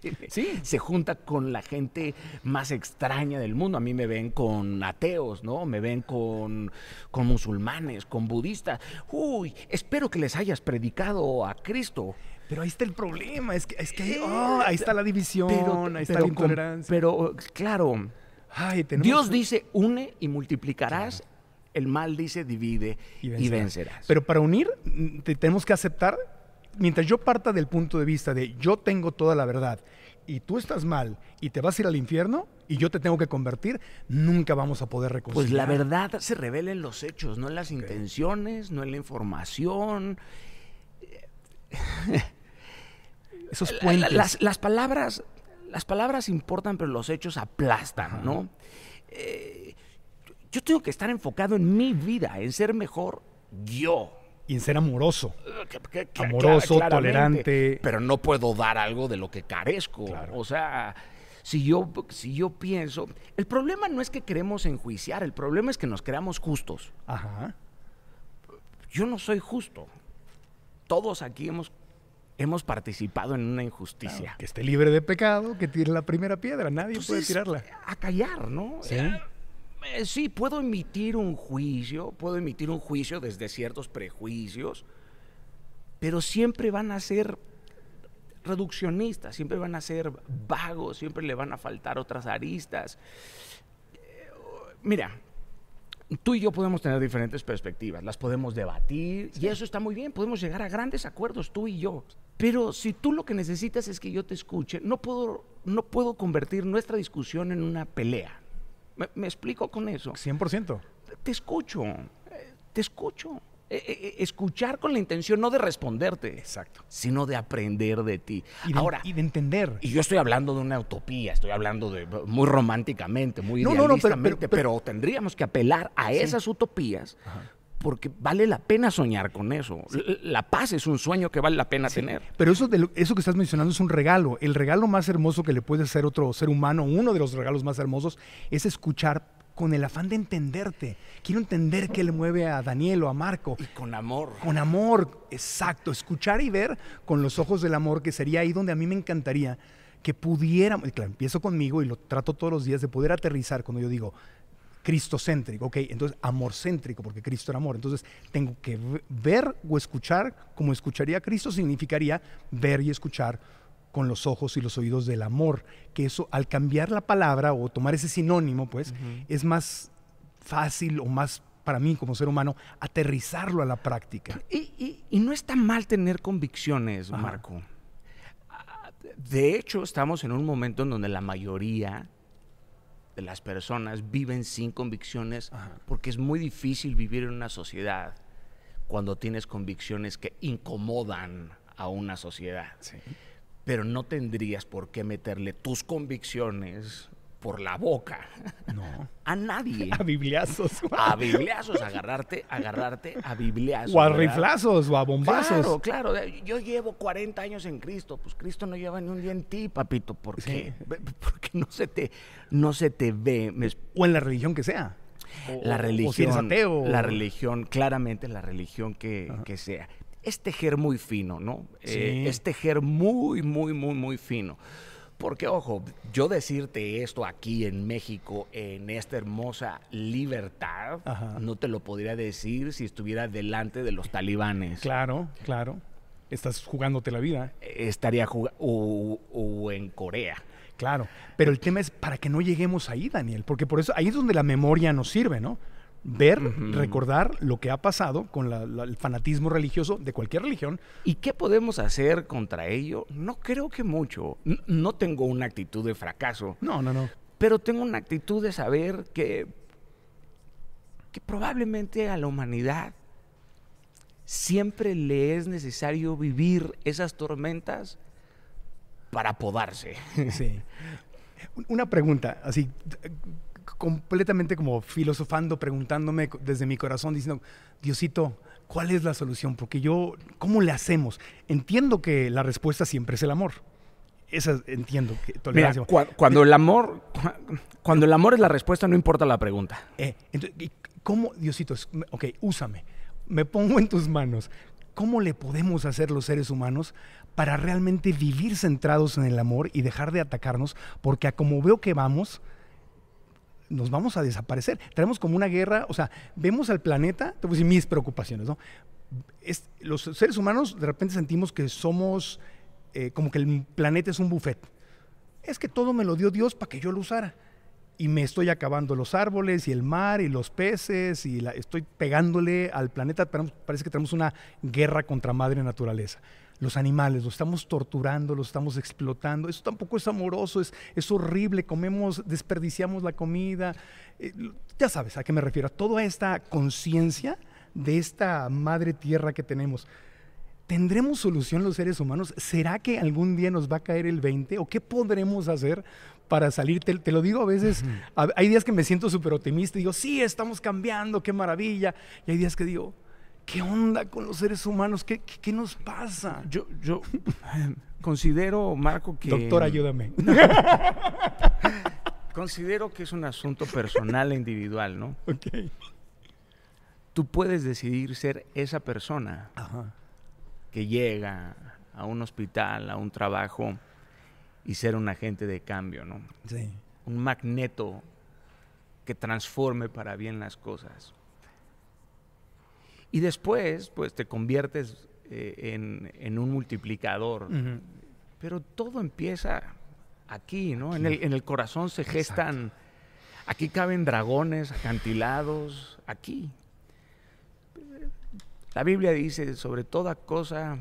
Tiene- Sí. Se junta con la gente más extraña del mundo. A mí me ven con ateos, ¿no? Me ven con, con musulmanes, con budistas. Uy, espero que les hayas predicado a Cristo. Pero ahí está el problema, es que, es que ahí, oh, ahí está la división, Pero, ahí está pero la intolerancia. pero, claro, Ay, Dios dice une y multiplicarás. El mal dice divide y vencerás. Pero para unir, mm, te- tenemos que aceptar, mientras yo parta del punto de vista de yo tengo toda la verdad y tú estás mal y te vas a ir al infierno y yo te tengo que convertir, nunca vamos a poder reconciliar. Pues la verdad se revela en los hechos, no en las intenciones, no en la información. Esos puentes. las, las palabras, las palabras importan, pero los hechos aplastan, ¿no? Eh, yo tengo que estar enfocado en mi vida, en ser mejor yo. Y en ser amoroso. Que- que- que- Amoroso, tolerante. Pero no puedo dar algo de lo que carezco. Claro. O sea, si yo, si yo pienso. El problema no es que queremos enjuiciar, el problema es que nos creamos justos. Ajá. Yo no soy justo. Todos aquí hemos, hemos participado en una injusticia. Que esté libre de pecado, que tire la primera piedra. Nadie puede Entonces, tirarla. A callar, ¿no? Sí. Eh, sí, puedo emitir un juicio, puedo emitir un juicio desde ciertos prejuicios, pero siempre van a ser reduccionistas, siempre van a ser vagos, siempre le van a faltar otras aristas. Eh, Mira, tú y yo podemos tener diferentes perspectivas, las podemos debatir y eso está muy bien, podemos llegar a grandes acuerdos tú y yo. Pero si tú lo que necesitas es que yo te escuche, no puedo, no puedo convertir nuestra discusión en una pelea. ¿Me, me explico con eso? 100%. Te escucho, te escucho. Eh, eh, eh, escuchar con la intención no de responderte, Exacto. sino de aprender de ti. Y de, Ahora, y de entender. y yo estoy hablando de una utopía, estoy hablando de muy románticamente, muy No, no, no, pero- idealistamente, pero- pero, tendríamos que apelar a esas utopías porque vale la pena soñar con eso. La paz es un sueño que vale la pena tener. Pero eso, de lo- eso que estás mencionando es un regalo. El regalo más hermoso que le puede hacer otro ser humano, uno de los regalos más hermosos, es escuchar con el afán de entenderte. Quiero entender qué le mueve a Daniel o a Marco. Y con amor. Con amor, exacto. Escuchar y ver con los ojos del amor, que sería ahí donde a mí me encantaría que pudiéramos, y claro, empiezo conmigo y lo trato todos los días, de poder aterrizar cuando yo digo cristocéntrico, ok, entonces amorcéntrico, porque Cristo era amor. Entonces tengo que ve- ver o escuchar como escucharía a Cristo, significaría ver y escuchar con los ojos y los oídos del amor, que eso al cambiar la palabra o tomar ese sinónimo, pues es más fácil o más para mí como ser humano aterrizarlo a la práctica. Y, y- y no está mal tener convicciones. Marco. Ah, De hecho, estamos en un momento en donde la mayoría de las personas viven sin convicciones Ajá. porque es muy difícil vivir en una sociedad cuando tienes convicciones que incomodan a una sociedad. Pero no tendrías por qué meterle tus convicciones por la boca No. a nadie. A bibliazos. A bibliazos, agarrarte, agarrarte a bibliazos. O a ¿verdad? riflazos o a bombazos. Claro, claro. Yo llevo 40 años en Cristo. Pues Cristo no lleva ni un día en ti, papito. ¿Por qué? Porque no se te, no se te ve. O en la religión que sea. O- la religión. O si eres ateo. La religión, claramente la religión que, que sea. Es tejer muy fino, ¿no? Eh, Sí. es tejer muy, muy, muy, muy fino. Porque, ojo, yo decirte esto aquí en México, en esta hermosa libertad, Ajá. no te lo podría decir si estuviera delante de los talibanes. Claro, claro. Estás jugándote la vida. Estaría jugando. O, o en Corea. Claro. Pero el tema es para que no lleguemos ahí, Daniel. Porque por eso ahí es donde la memoria nos sirve, ¿no? Ver, recordar lo que ha pasado con la- la- el fanatismo religioso de cualquier religión. ¿Y qué podemos hacer contra ello? No creo que mucho. N- No tengo una actitud de fracaso. No, no, no. Pero tengo una actitud de saber que, que probablemente a la humanidad siempre le es necesario vivir esas tormentas para podarse. Sí. Una pregunta, así, completamente como filosofando, preguntándome desde mi corazón, diciendo, Diosito, ¿cuál es la solución? Porque yo, ¿cómo le hacemos? Entiendo que la respuesta siempre es el amor. Esa entiendo que Mira, cuando el amor, cuando el amor es la respuesta, no importa la pregunta. Eh, ¿Cómo, Diosito, ok, úsame, me pongo en tus manos. ¿Cómo le podemos hacer los seres humanos para realmente vivir centrados en el amor y dejar de atacarnos? Porque a como veo que vamos, nos vamos a desaparecer. Tenemos como una guerra, o sea, vemos al planeta, te voy a decir mis preocupaciones, ¿no? los seres humanos de repente sentimos que somos eh, como que el planeta es un buffet. Es que todo me lo dio Dios para que yo lo usara. Y me estoy acabando los árboles y el mar y los peces y la, estoy pegándole al planeta. Parece que tenemos una guerra contra madre naturaleza los animales, los estamos torturando, los estamos explotando. Eso tampoco es amoroso, es, es horrible, comemos, desperdiciamos la comida. Eh, ya sabes a qué me refiero, a toda esta conciencia de esta madre tierra que tenemos. ¿Tendremos solución los seres humanos? ¿Será que algún día nos va a caer el 20? ¿O qué podremos hacer para salir? Te, lo digo a veces, hay días que me siento súper optimista y digo, sí, estamos cambiando, qué maravilla. Y hay días que digo, ¿Qué onda con los seres humanos? ¿Qué, qué, nos pasa? Yo, yo considero, Marco, que... Doctor, ayúdame. considero que es un asunto personal e individual, ¿no? Ok. Tú puedes decidir ser esa persona que llega a un hospital, a un trabajo y ser un agente de cambio, ¿no? Sí. Un magneto que transforme para bien las cosas. Y después, pues te conviertes eh, en, un multiplicador. Pero todo empieza aquí, ¿no? En, el, corazón se gestan, aquí caben dragones, acantilados, aquí. La Biblia dice, sobre toda cosa,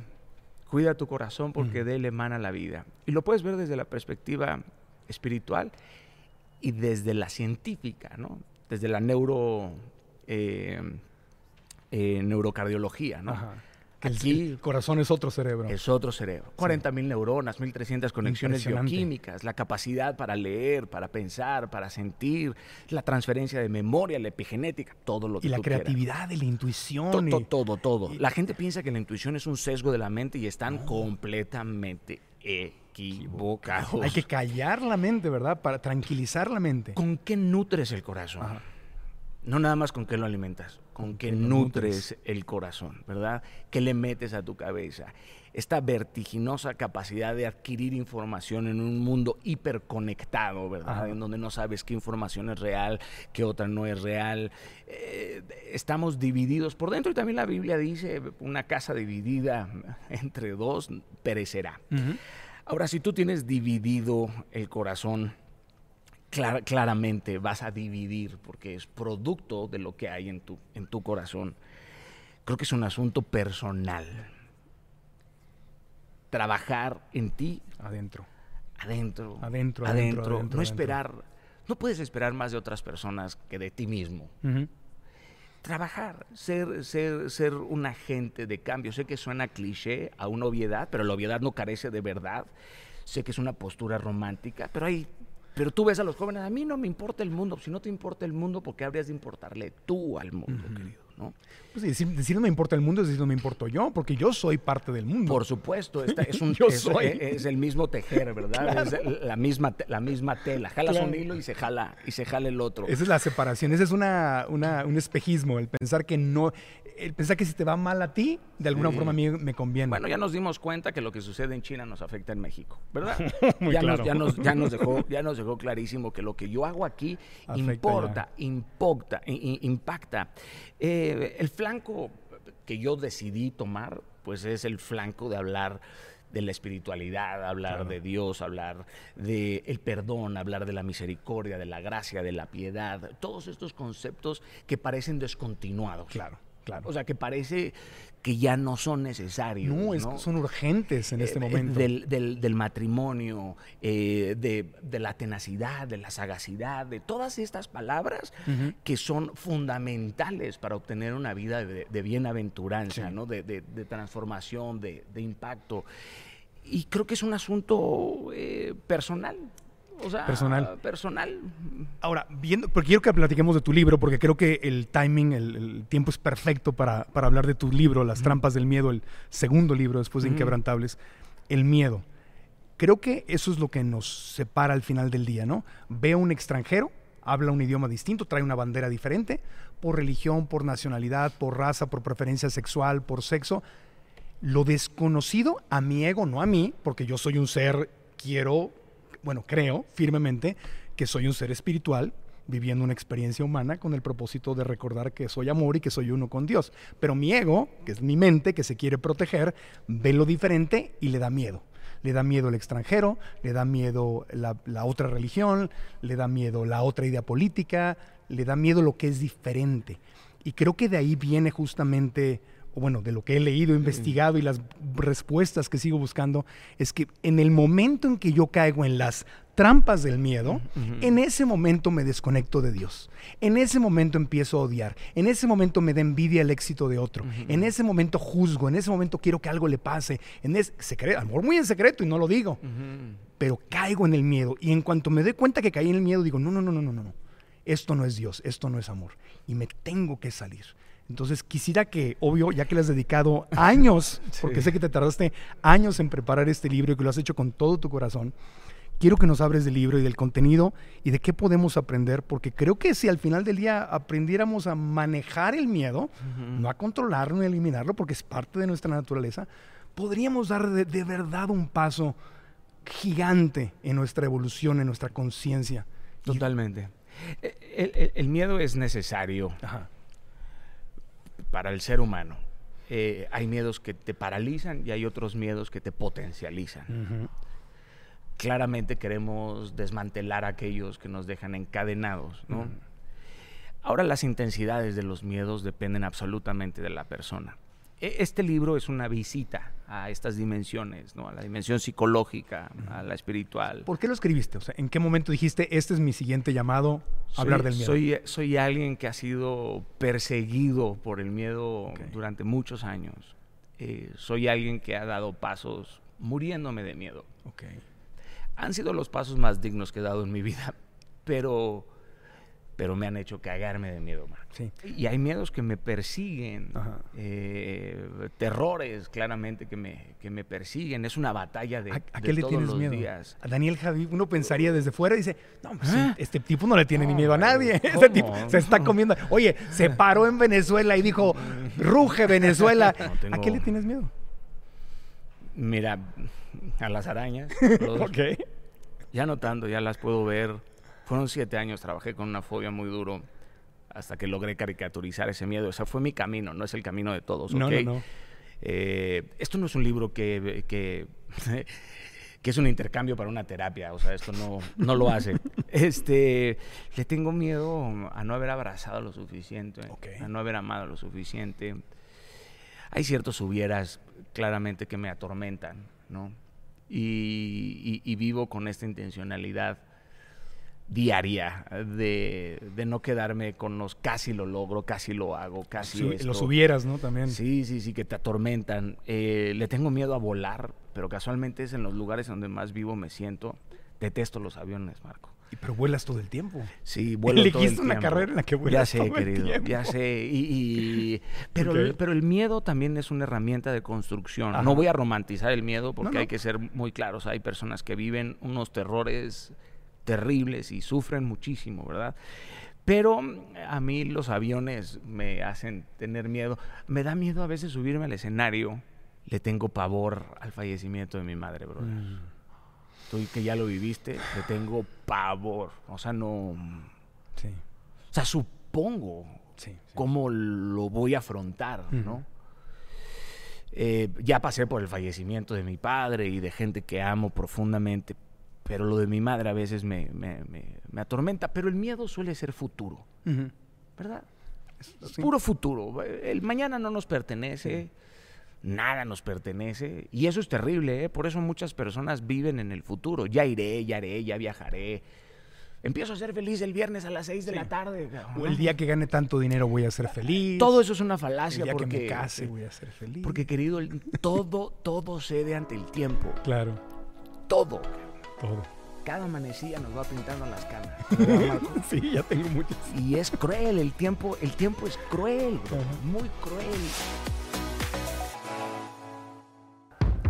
cuida tu corazón porque de él emana la vida. Y lo puedes ver desde la perspectiva espiritual y desde la científica, ¿no? Desde la neuro... Eh, eh, neurocardiología, ¿no? el corazón es otro cerebro. Es otro cerebro. 40 mil neuronas, 1300 conexiones bioquímicas, la capacidad para leer, para pensar, para sentir, la transferencia de memoria, la epigenética, todo lo que Y la creatividad, y la intuición. Todo, todo, todo. La gente piensa que la intuición es un sesgo de la mente y están completamente equivocados. Hay que callar la mente, ¿verdad? Para tranquilizar la mente. ¿Con qué nutres el corazón? No nada más con qué lo alimentas, con qué nutres el corazón, ¿verdad? ¿Qué le metes a tu cabeza? Esta vertiginosa capacidad de adquirir información en un mundo hiperconectado, ¿verdad? En donde no sabes qué información es real, qué otra no es real. Eh, estamos divididos por dentro y también la Biblia dice, una casa dividida entre dos perecerá. Ahora, si tú tienes dividido el corazón, claramente vas a dividir porque es producto de lo que hay en tu, en tu corazón. Creo que es un asunto personal. Trabajar en ti. Adentro. Adentro. Adentro, adentro. no esperar. No puedes esperar más de otras personas que de ti mismo. Trabajar, ser, ser, ser un agente de cambio. Sé que suena cliché a una obviedad, pero la obviedad no carece de verdad. Sé que es una postura romántica, pero hay pero tú ves a los jóvenes, a mí no me importa el mundo. Si no te importa el mundo, ¿por qué habrías de importarle tú al mundo, querido? ¿no? Pues decir, no me importa el mundo es decir no me importo yo, porque yo soy parte del mundo. Por supuesto, es, un, es, el mismo tejer, ¿verdad? Es la misma, la misma tela. Jalas un hilo y se jala, y se jala el otro. Esa es la separación, ese es una, un espejismo, el pensar que no, el pensar que si te va mal a ti, de alguna forma a mí me conviene. Bueno, ya nos dimos cuenta que lo que sucede en China nos afecta en México, ¿verdad? ya, nos, ya, nos, ya, nos, dejó, ya nos dejó clarísimo que lo que yo hago aquí importa, importa, impacta. Eh, el flanco que yo decidí tomar, pues es el flanco de hablar de la espiritualidad, hablar de Dios, hablar de el perdón, hablar de la misericordia, de la gracia, de la piedad, todos estos conceptos que parecen descontinuados. Claro. Claro. O sea, que parece que ya no son necesarios. No, son urgentes en este eh, momento. Del, matrimonio, eh, de, la tenacidad, de la sagacidad, de todas estas palabras que son fundamentales para obtener una vida de, bienaventuranza, ¿no? de, transformación, de, impacto. Y creo que es un asunto eh, personal. O sea, Personal. Personal. Ahora, viendo, porque quiero que platiquemos de tu libro, porque creo que el timing, el, el tiempo es perfecto para, para hablar de tu libro, Las trampas del miedo, el segundo libro después de. Inquebrantables, el miedo. Creo que eso es lo que nos separa al final del día, ¿no? Ve a un extranjero, habla un idioma distinto, trae una bandera diferente, por religión, por nacionalidad, por raza, por preferencia sexual, por sexo. Lo desconocido a mi ego, no a mí, porque yo soy un ser, quiero, bueno, creo firmemente que soy un ser espiritual viviendo una experiencia humana con el propósito de recordar que soy amor y que soy uno con Dios. Pero mi ego, que es mi mente, que se quiere proteger, ve lo diferente y le da miedo. Le da miedo el extranjero, le da miedo la, la otra religión, le da miedo la otra idea política, le da miedo lo que es diferente. Y creo que de ahí viene justamente, o bueno, de lo que he leído, investigado y las respuestas que sigo buscando, es que en el momento en que yo caigo en las trampas del miedo, en ese momento me desconecto de Dios. En ese momento empiezo a odiar. En ese momento me da envidia el éxito de otro. En ese momento juzgo. En ese momento quiero que algo le pase. En ese secreto, a lo mejor muy en secreto y no lo digo. Pero caigo en el miedo. Y en cuanto me doy cuenta que caí en el miedo, digo, no, no, no, no, no, no. Esto no es Dios. Esto no es amor. Y me tengo que salir. Entonces quisiera que, obvio, ya que le has dedicado años, porque sé que te tardaste años en preparar este libro y que lo has hecho con todo tu corazón, quiero que nos abres del libro y del contenido y de qué podemos aprender, porque creo que si al final del día aprendiéramos a manejar el miedo, no a controlarlo ni a eliminarlo, porque es parte de nuestra naturaleza, podríamos dar de, de verdad un paso gigante en nuestra evolución, en nuestra conciencia. Totalmente. Eh, El, el- el miedo es necesario Ajá. Para el ser humano. Eh, hay miedos que te paralizan y hay otros miedos que te potencializan. Claramente queremos desmantelar aquellos que nos dejan encadenados, ¿no? Ahora las intensidades de los miedos dependen absolutamente de la persona. E- Este libro es una visita a estas dimensiones, ¿no? A la dimensión psicológica, a la espiritual. ¿Por qué lo escribiste? O sea, ¿en qué momento dijiste, este es mi siguiente llamado, a hablar del miedo? Soy, soy alguien que ha sido perseguido por el miedo durante muchos años. Eh, soy alguien que ha dado pasos muriéndome de miedo. Ok. Han sido los pasos más dignos que he dado en mi vida, pero, pero me han hecho cagarme de miedo, Marco. Sí. Y hay miedos que me persiguen, eh, terrores claramente que me, que me persiguen. Es una batalla de, ¿A, a de qué le tienes los miedo? días. A Daniel Javi, uno pensaría desde fuera y dice, no, pues, ¿Eh? este tipo no le tiene ni miedo a nadie. Este tipo se está comiendo. Oye, se paró en Venezuela y dijo, ruge Venezuela. No, ¿A qué le tienes miedo? Mira, a las arañas. Ok. Ya no tanto, ya las puedo ver. Fueron siete años, trabajé con una fobia muy duro hasta que logré caricaturizar ese miedo. O sea, fue mi camino, no es el camino de todos. No, ¿ok? no, no. Eh, esto no es un libro que, que, que es un intercambio para una terapia. O sea, esto no, no lo hace. Este, le tengo miedo a no haber abrazado lo suficiente, a no haber amado lo suficiente. Hay ciertos hubieras claramente que me atormentan, ¿no? Y, y- y vivo con esta intencionalidad diaria de, de no quedarme con los casi lo logro, casi lo hago, casi Su- esto. los hubieras, ¿no? También. Sí, sí, sí, que te atormentan. Eh, le tengo miedo a volar, pero casualmente es en los lugares donde más vivo me siento. Detesto los aviones, Marco. Y Pero vuelas todo el tiempo. Sí, vuelo todo el Elegiste una tiempo. carrera en la que Ya vuelas sé, todo el querido, tiempo. ya sé. Y, y- pero, el, pero el miedo también es una herramienta de construcción. Ajá. No voy a romantizar el miedo porque No, no. hay que ser muy claros. Hay personas que viven unos terrores terribles y sufren muchísimo, ¿verdad? Pero mm, a mí los aviones me hacen tener miedo. Me da miedo a veces subirme al escenario. Le tengo pavor al fallecimiento de mi madre, brother. Mm. Tú que ya lo viviste, le tengo pavor. O sea, no... Sí, O sea, supongo sí. sí. cómo lo voy a afrontar, ¿no? Eh, ya pasé por el fallecimiento de mi padre y de gente que amo profundamente, pero lo de mi madre a veces me, me- me- me atormenta. Pero el miedo suele ser futuro. ¿verdad? Es Sí. puro futuro. El mañana no nos pertenece, nada nos pertenece. Y eso es terrible, ¿eh? Por eso muchas personas viven en el futuro. Ya iré, ya haré, ya viajaré. Empiezo a ser feliz el viernes a las 6 de la tarde. O el día que gane tanto dinero voy a ser feliz. Todo eso es una el falacia día porque, que me case voy a ser feliz. porque querido, el- todo, todo cede ante el tiempo. Claro, Todo. Todo. cada amanecida nos va pintando las canas. sí, ya tengo muchas. Y es cruel, el tiempo, el tiempo es cruel, muy cruel.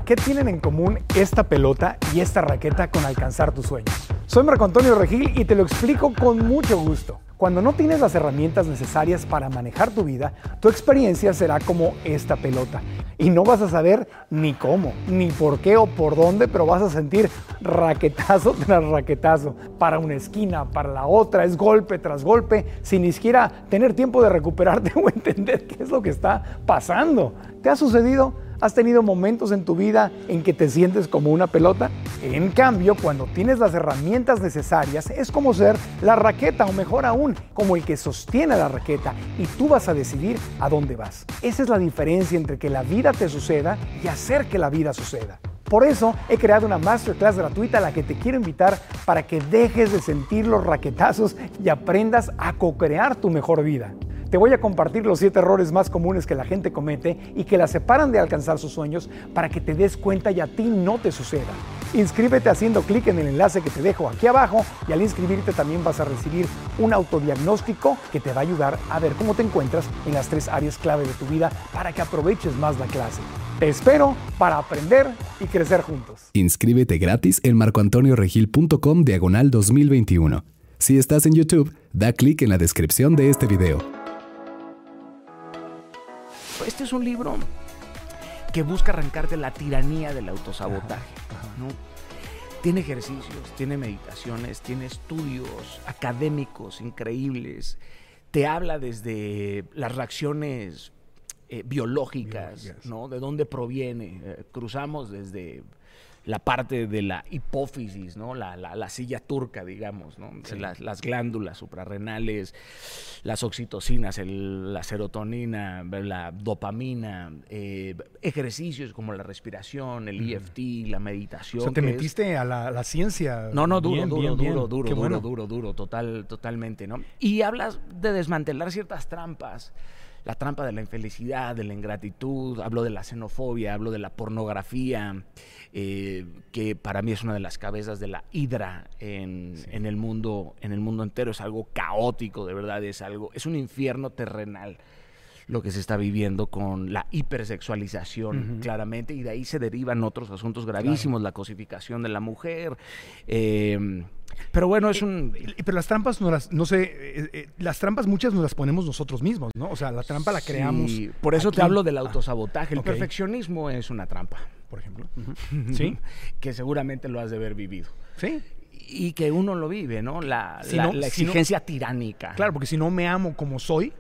¿Qué tienen en común esta pelota y esta raqueta con alcanzar tus sueños? Soy Marco Antonio Regil y te lo explico con mucho gusto. Cuando no tienes las herramientas necesarias para manejar tu vida, tu experiencia será como esta pelota. Y no vas a saber ni cómo, ni por qué o por dónde, pero vas a sentir raquetazo tras raquetazo. Para una esquina, para la otra, es golpe tras golpe, sin ni siquiera tener tiempo de recuperarte o entender qué es lo que está pasando. ¿Te ha sucedido? ¿Has tenido momentos en tu vida en que te sientes como una pelota? En cambio, cuando tienes las herramientas necesarias, es como ser la raqueta o mejor aún, como el que sostiene la raqueta y tú vas a decidir a dónde vas. Esa es la diferencia entre que la vida te suceda y hacer que la vida suceda. Por eso he creado una masterclass gratuita a la que te quiero invitar para que dejes de sentir los raquetazos y aprendas a co-crear tu mejor vida. Te voy a compartir los siete errores más comunes que la gente comete y que la separan de alcanzar sus sueños para que te des cuenta y a ti no te suceda. Inscríbete haciendo clic en el enlace que te dejo aquí abajo y al inscribirte también vas a recibir un autodiagnóstico que te va a ayudar a ver cómo te encuentras en las tres áreas clave de tu vida para que aproveches más la clase. Te espero para aprender y crecer juntos. Inscríbete gratis en marcoantonioregil.com diagonal 2021. Si estás en YouTube, da clic en la descripción de este video. Este es un libro que busca arrancarte la tiranía del autosabotaje. ¿no? Tiene ejercicios, tiene meditaciones, tiene estudios académicos increíbles. Te habla desde las reacciones eh, biológicas, ¿no? De dónde proviene. Eh, cruzamos desde la parte de la hipófisis, ¿no? La, la, silla turca, digamos, ¿no? Las, glándulas suprarrenales, las oxitocinas, la serotonina, la dopamina, eh, ejercicios como la respiración, el EFT, la meditación. O sea, te metiste a la, ciencia. No, no, duro, duro, duro, duro, duro, duro, duro, total, totalmente, ¿no? Y hablas de desmantelar ciertas trampas la trampa de la infelicidad, de la ingratitud, hablo de la xenofobia, hablo de la pornografía, eh, que para mí es una de las cabezas de la hidra en, el mundo, en el mundo entero. Es algo caótico, de verdad, es algo, es un infierno terrenal lo que se está viviendo con la hipersexualización, claramente, y de ahí se derivan otros asuntos gravísimos, la cosificación de la mujer. Eh, pero bueno, es un... Pero las trampas no las, no sé, eh, eh, las trampas muchas nos las ponemos nosotros mismos, ¿no? O sea, la trampa la creamos. por eso te hablo del autosabotaje. El perfeccionismo es una trampa, por ejemplo. Sí. que seguramente lo has de haber vivido. Sí. Y que uno lo vive, ¿no? La, la, exigencia tiránica. Claro, porque si no me amo como soy,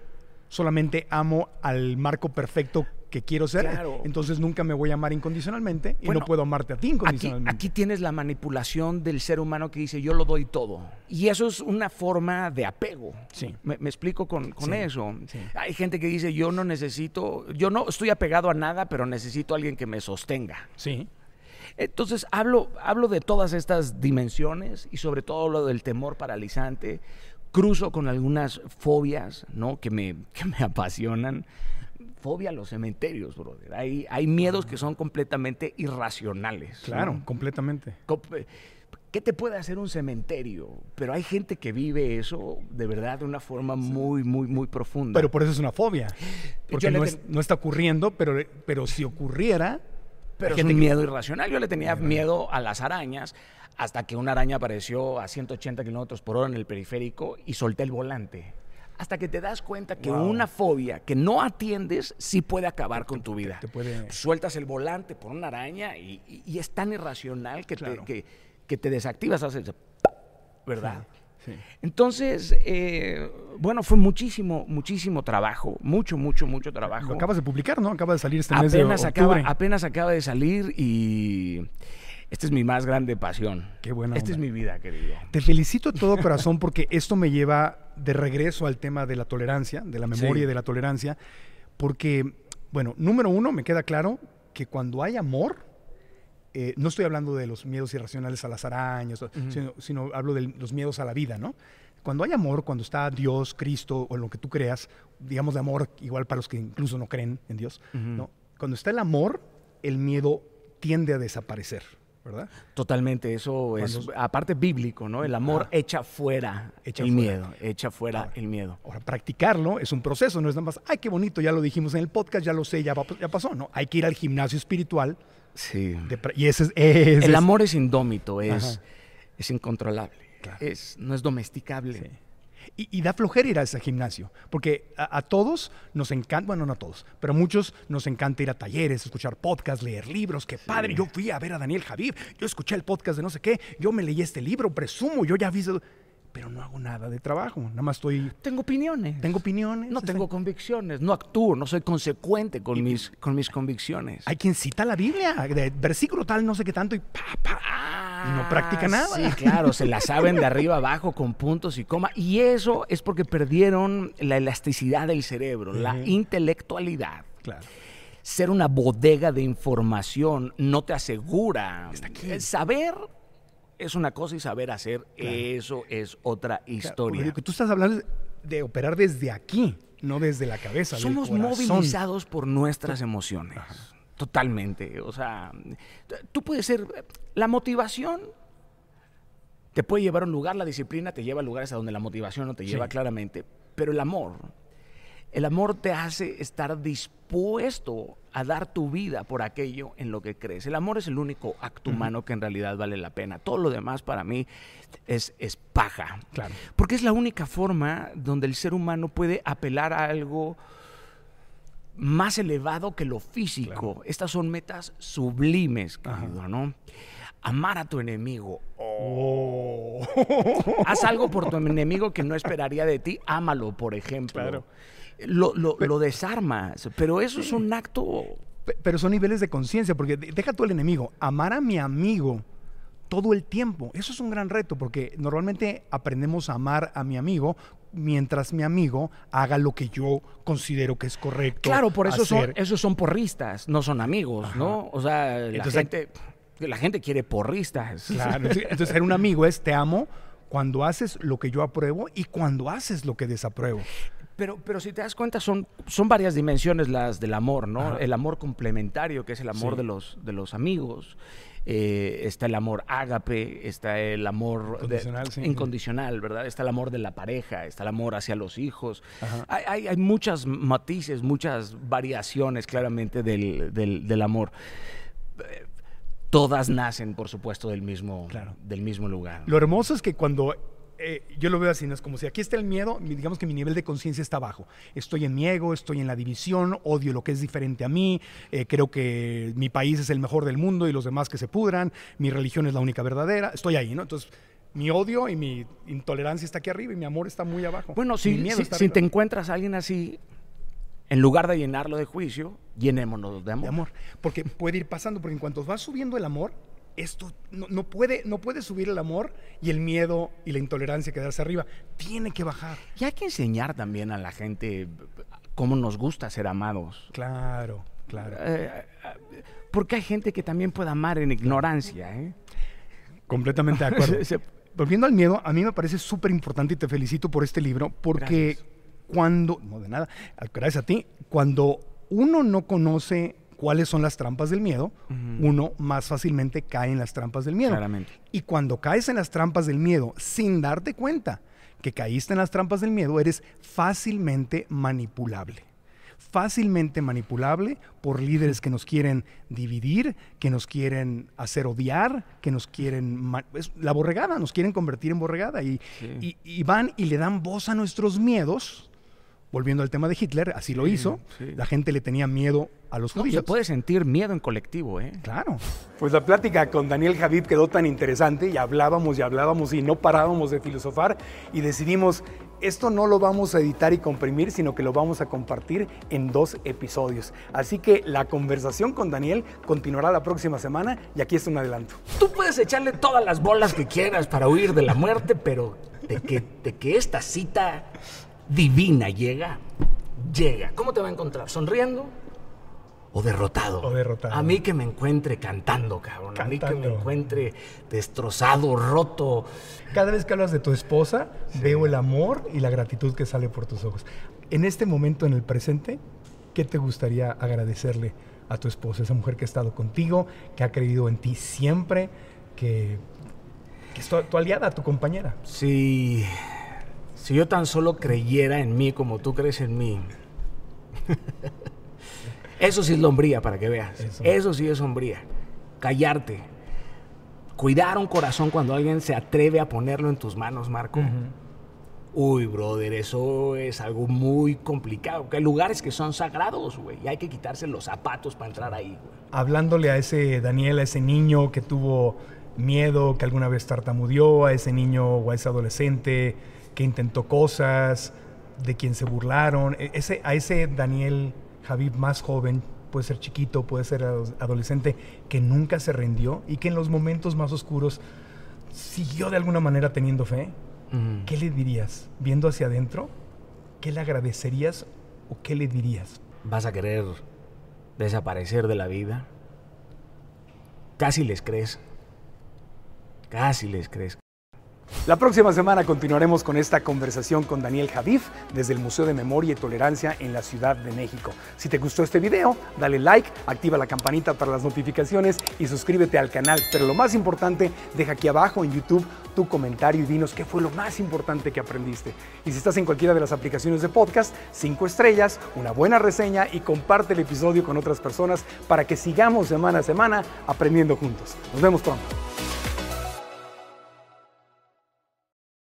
solamente amo al marco perfecto que quiero ser, entonces nunca me voy a amar incondicionalmente y no puedo amarte a ti incondicionalmente. Aquí, tienes la manipulación del ser humano que dice yo lo doy todo. Y eso es una forma de apego. Sí. Me, explico con, eso. Hay gente que dice yo no necesito, yo no estoy apegado a nada, pero necesito a alguien que me sostenga. Sí. Entonces hablo, hablo de todas estas dimensiones y sobre todo lo del temor paralizante. Cruzo con algunas fobias, ¿no? Que me, que me apasionan fobia a los cementerios, brother. Hay, hay miedos que son completamente irracionales. Claro, completamente. ¿Qué te puede hacer un cementerio? Pero hay gente que vive eso de verdad de una forma muy, muy, muy profunda. Pero por eso es una fobia. Porque no, está ocurriendo, pero, pero si ocurriera... Pero es un miedo irracional. Yo le tenía miedo a las arañas hasta que una araña apareció a 180 kilómetros por hora en el periférico y solté el volante hasta que te das cuenta que una fobia que no atiendes sí puede acabar con tu vida. Sueltas el volante por una araña y, es tan irracional que, te, que, te desactivas, haces, ¿verdad? Entonces, eh, bueno, fue muchísimo, muchísimo trabajo, mucho, mucho, mucho trabajo. Lo acabas de publicar, ¿no? Acaba de salir este mes de octubre. Acaba, apenas acaba de salir y esta es mi más grande pasión. Qué buena. Esta es mi vida, querido. Te felicito de todo corazón porque esto me lleva de regreso al tema de la tolerancia, de la memoria y de la tolerancia, porque, bueno, número uno, me queda claro que cuando hay amor, eh, no estoy hablando de los miedos irracionales a las arañas, sino, hablo de los miedos a la vida, ¿no? Cuando hay amor, cuando está Dios, Cristo o lo que tú creas, digamos de amor, igual para los que incluso no creen en Dios, ¿no? Cuando está el amor, el miedo tiende a desaparecer. ¿verdad? Totalmente, eso es Cuando- aparte bíblico, ¿no? El amor echa fuera Echa el fuera. miedo, echa fuera Ahora. el miedo. Ahora, practicarlo es un proceso, no es nada más, ay, qué bonito, ya lo dijimos en el podcast, ya lo sé, ya, va- ya pasó. No, hay que ir al gimnasio espiritual Sí. de y ese es... ese El es- amor es indómito, es, es incontrolable, Claro. es, no es domesticable. Sí. Y, y da flojera ir a ese gimnasio, porque a, a todos nos encanta, bueno, no a todos, pero a muchos nos encanta ir a talleres, escuchar podcasts, leer libros, qué padre, yo fui a ver a Daniel Javib, yo escuché el podcast de no sé qué, yo me leí este libro, presumo, yo ya vi, eso", pero no hago nada de trabajo, nada más estoy, Tengo opiniones. tengo opiniones. no tengo convicciones, no actúo, no soy consecuente con, mis, con mis convicciones. Hay quien cita la Biblia, de versículo tal, no sé qué tanto, y pa, pa, y no practica nada. Ah, Sí, claro, se la saben de arriba abajo con puntos y coma. Y eso es porque perdieron la elasticidad del cerebro, la intelectualidad. Claro. Ser una bodega de información no te asegura. Eh, Saber es una cosa y saber hacer, eso es otra Claro, historia. lo que tú estás hablando es de operar desde aquí, no desde la cabeza. Somos movilizados por nuestras emociones. Totalmente. O sea, tú puedes ser. La motivación te puede llevar a un lugar, la disciplina te lleva a lugares a donde la motivación no te lleva Sí. claramente. Pero el amor, el amor te hace estar dispuesto a dar tu vida por aquello en lo que crees. El amor es el único acto humano que en realidad vale la pena. Todo lo demás para mí es, es paja. Claro. Porque es la única forma donde el ser humano puede apelar a algo más elevado que lo físico. Estas son metas sublimes, querido, ¿no? Amar a tu enemigo. Oh. Haz algo por tu enemigo que no esperaría de ti, ámalo, por ejemplo. Claro. Lo, lo- lo desarmas, pero eso es un acto... Pe- Pero son niveles de conciencia, porque de- deja tú el enemigo, amar a mi amigo todo el tiempo, eso es un gran reto, porque normalmente aprendemos a amar a mi amigo mientras mi amigo haga lo que yo considero que es correcto. Claro, por eso son, esos son porristas, no son amigos, ¿no? O sea, la Entonces, gente, la gente quiere porristas. Claro, entonces ser un amigo es te amo cuando haces lo que yo apruebo y cuando haces lo que desapruebo. Pero, pero si te das cuenta, son, son varias dimensiones las del amor, ¿no? Ajá. El amor complementario, que es el amor Sí. de, los, de los amigos. Eh, está el amor ágape, está el amor de- Incondicional, sí. incondicional, ¿verdad? Está el amor de la pareja, está el amor hacia los hijos. Hay, hay, hay muchas matices, muchas variaciones claramente del, del, del amor. Todas nacen, por supuesto, del mismo, Claro. del mismo lugar. Lo hermoso es que cuando eh, yo lo veo así, no es como si aquí está el miedo, mi- digamos que mi nivel de conciencia está bajo. Estoy en mi ego, estoy en la división, odio lo que es diferente a mí, eh, creo que mi país es el mejor del mundo y los demás que se pudran, mi religión es la única verdadera, estoy ahí, ¿no? Entonces, mi odio y mi intolerancia está aquí arriba y mi amor está muy abajo. Bueno, si, miedo si, te encuentras a alguien así, en lugar de llenarlo de juicio, llenémonos de amor. de amor. Porque puede ir pasando, porque en cuanto va subiendo el amor, esto no, no puede, no puede subir el amor y el miedo y la intolerancia quedarse arriba. Tiene que bajar. Y hay que enseñar también a la gente cómo nos gusta ser amados. Claro, claro. Eh, eh, porque hay gente que también puede amar en ignorancia. ¿eh? Completamente de acuerdo. Volviendo al miedo, a mí me parece súper importante y te felicito por este libro, porque Gracias. cuando, no de nada, gracias a ti, cuando uno no conoce cuáles son las trampas del miedo, uno más fácilmente cae en las trampas del miedo. Claramente. Y cuando caes en las trampas del miedo sin darte cuenta que caíste en las trampas del miedo, eres fácilmente manipulable. Fácilmente manipulable por líderes que nos quieren dividir, que nos quieren hacer odiar, que nos quieren... la borregada, nos quieren convertir en borregada. Y, y- y van y le dan voz a nuestros miedos. Volviendo al tema de Hitler, así lo hizo. sí. La gente le tenía miedo a los No, judíos. se puede sentir miedo en colectivo. ¿eh? Claro. Pues la plática con Daniel Javib quedó tan interesante y hablábamos y hablábamos y no parábamos de filosofar y decidimos, esto no lo vamos a editar y comprimir, sino que lo vamos a compartir en dos episodios. Así que la conversación con Daniel continuará la próxima semana y aquí está un adelanto. Tú puedes echarle todas las bolas que quieras para huir de la muerte, pero de que, de que esta cita divina llega, llega. ¿Cómo te va a encontrar? ¿Sonriendo? ¿O derrotado? O derrotado. A mí que me encuentre cantando, cabrón. A mí que me encuentre destrozado, roto. Cada vez que hablas de tu esposa, veo el amor y la gratitud que sale por tus ojos. En este momento, en el presente, ¿qué te gustaría agradecerle a tu esposa, esa mujer que ha estado contigo, que ha creído en ti siempre, que, que es tu, tu aliada, tu compañera. Si, si yo tan solo creyera en mí como tú crees en mí. Eso sí es lombría, para que veas. Eso. Eso, sí es sombría. Callarte. Cuidar un corazón cuando alguien se atreve a ponerlo en tus manos, Marco. Uy, brother, eso es algo muy complicado. Que hay lugares que son sagrados, güey. Y hay que quitarse los zapatos para entrar ahí, güey. hablándole a ese Daniel, a ese niño que tuvo miedo, que alguna vez tartamudeó, a ese niño o a ese adolescente que intentó cosas, de quien se burlaron, e- ese, a ese Daniel Javib más joven, puede ser chiquito, puede ser ado- adolescente, que nunca se rindió y que en los momentos más oscuros siguió de alguna manera teniendo fe. ¿qué le dirías? Viendo hacia adentro, ¿qué le agradecerías o qué le dirías? ¿Vas a querer desaparecer de la vida? Casi les crees. Casi les crees. La próxima semana continuaremos con esta conversación con Daniel Javif desde el Museo de Memoria y Tolerancia en la Ciudad de México. Si te gustó este video, dale like, activa la campanita para las notificaciones y suscríbete al canal. Pero lo más importante, deja aquí abajo en YouTube tu comentario y dinos qué fue lo más importante que aprendiste. Y si estás en cualquiera de las aplicaciones de podcast, cinco estrellas, una buena reseña y comparte el episodio con otras personas para que sigamos semana a semana aprendiendo juntos. Nos vemos pronto.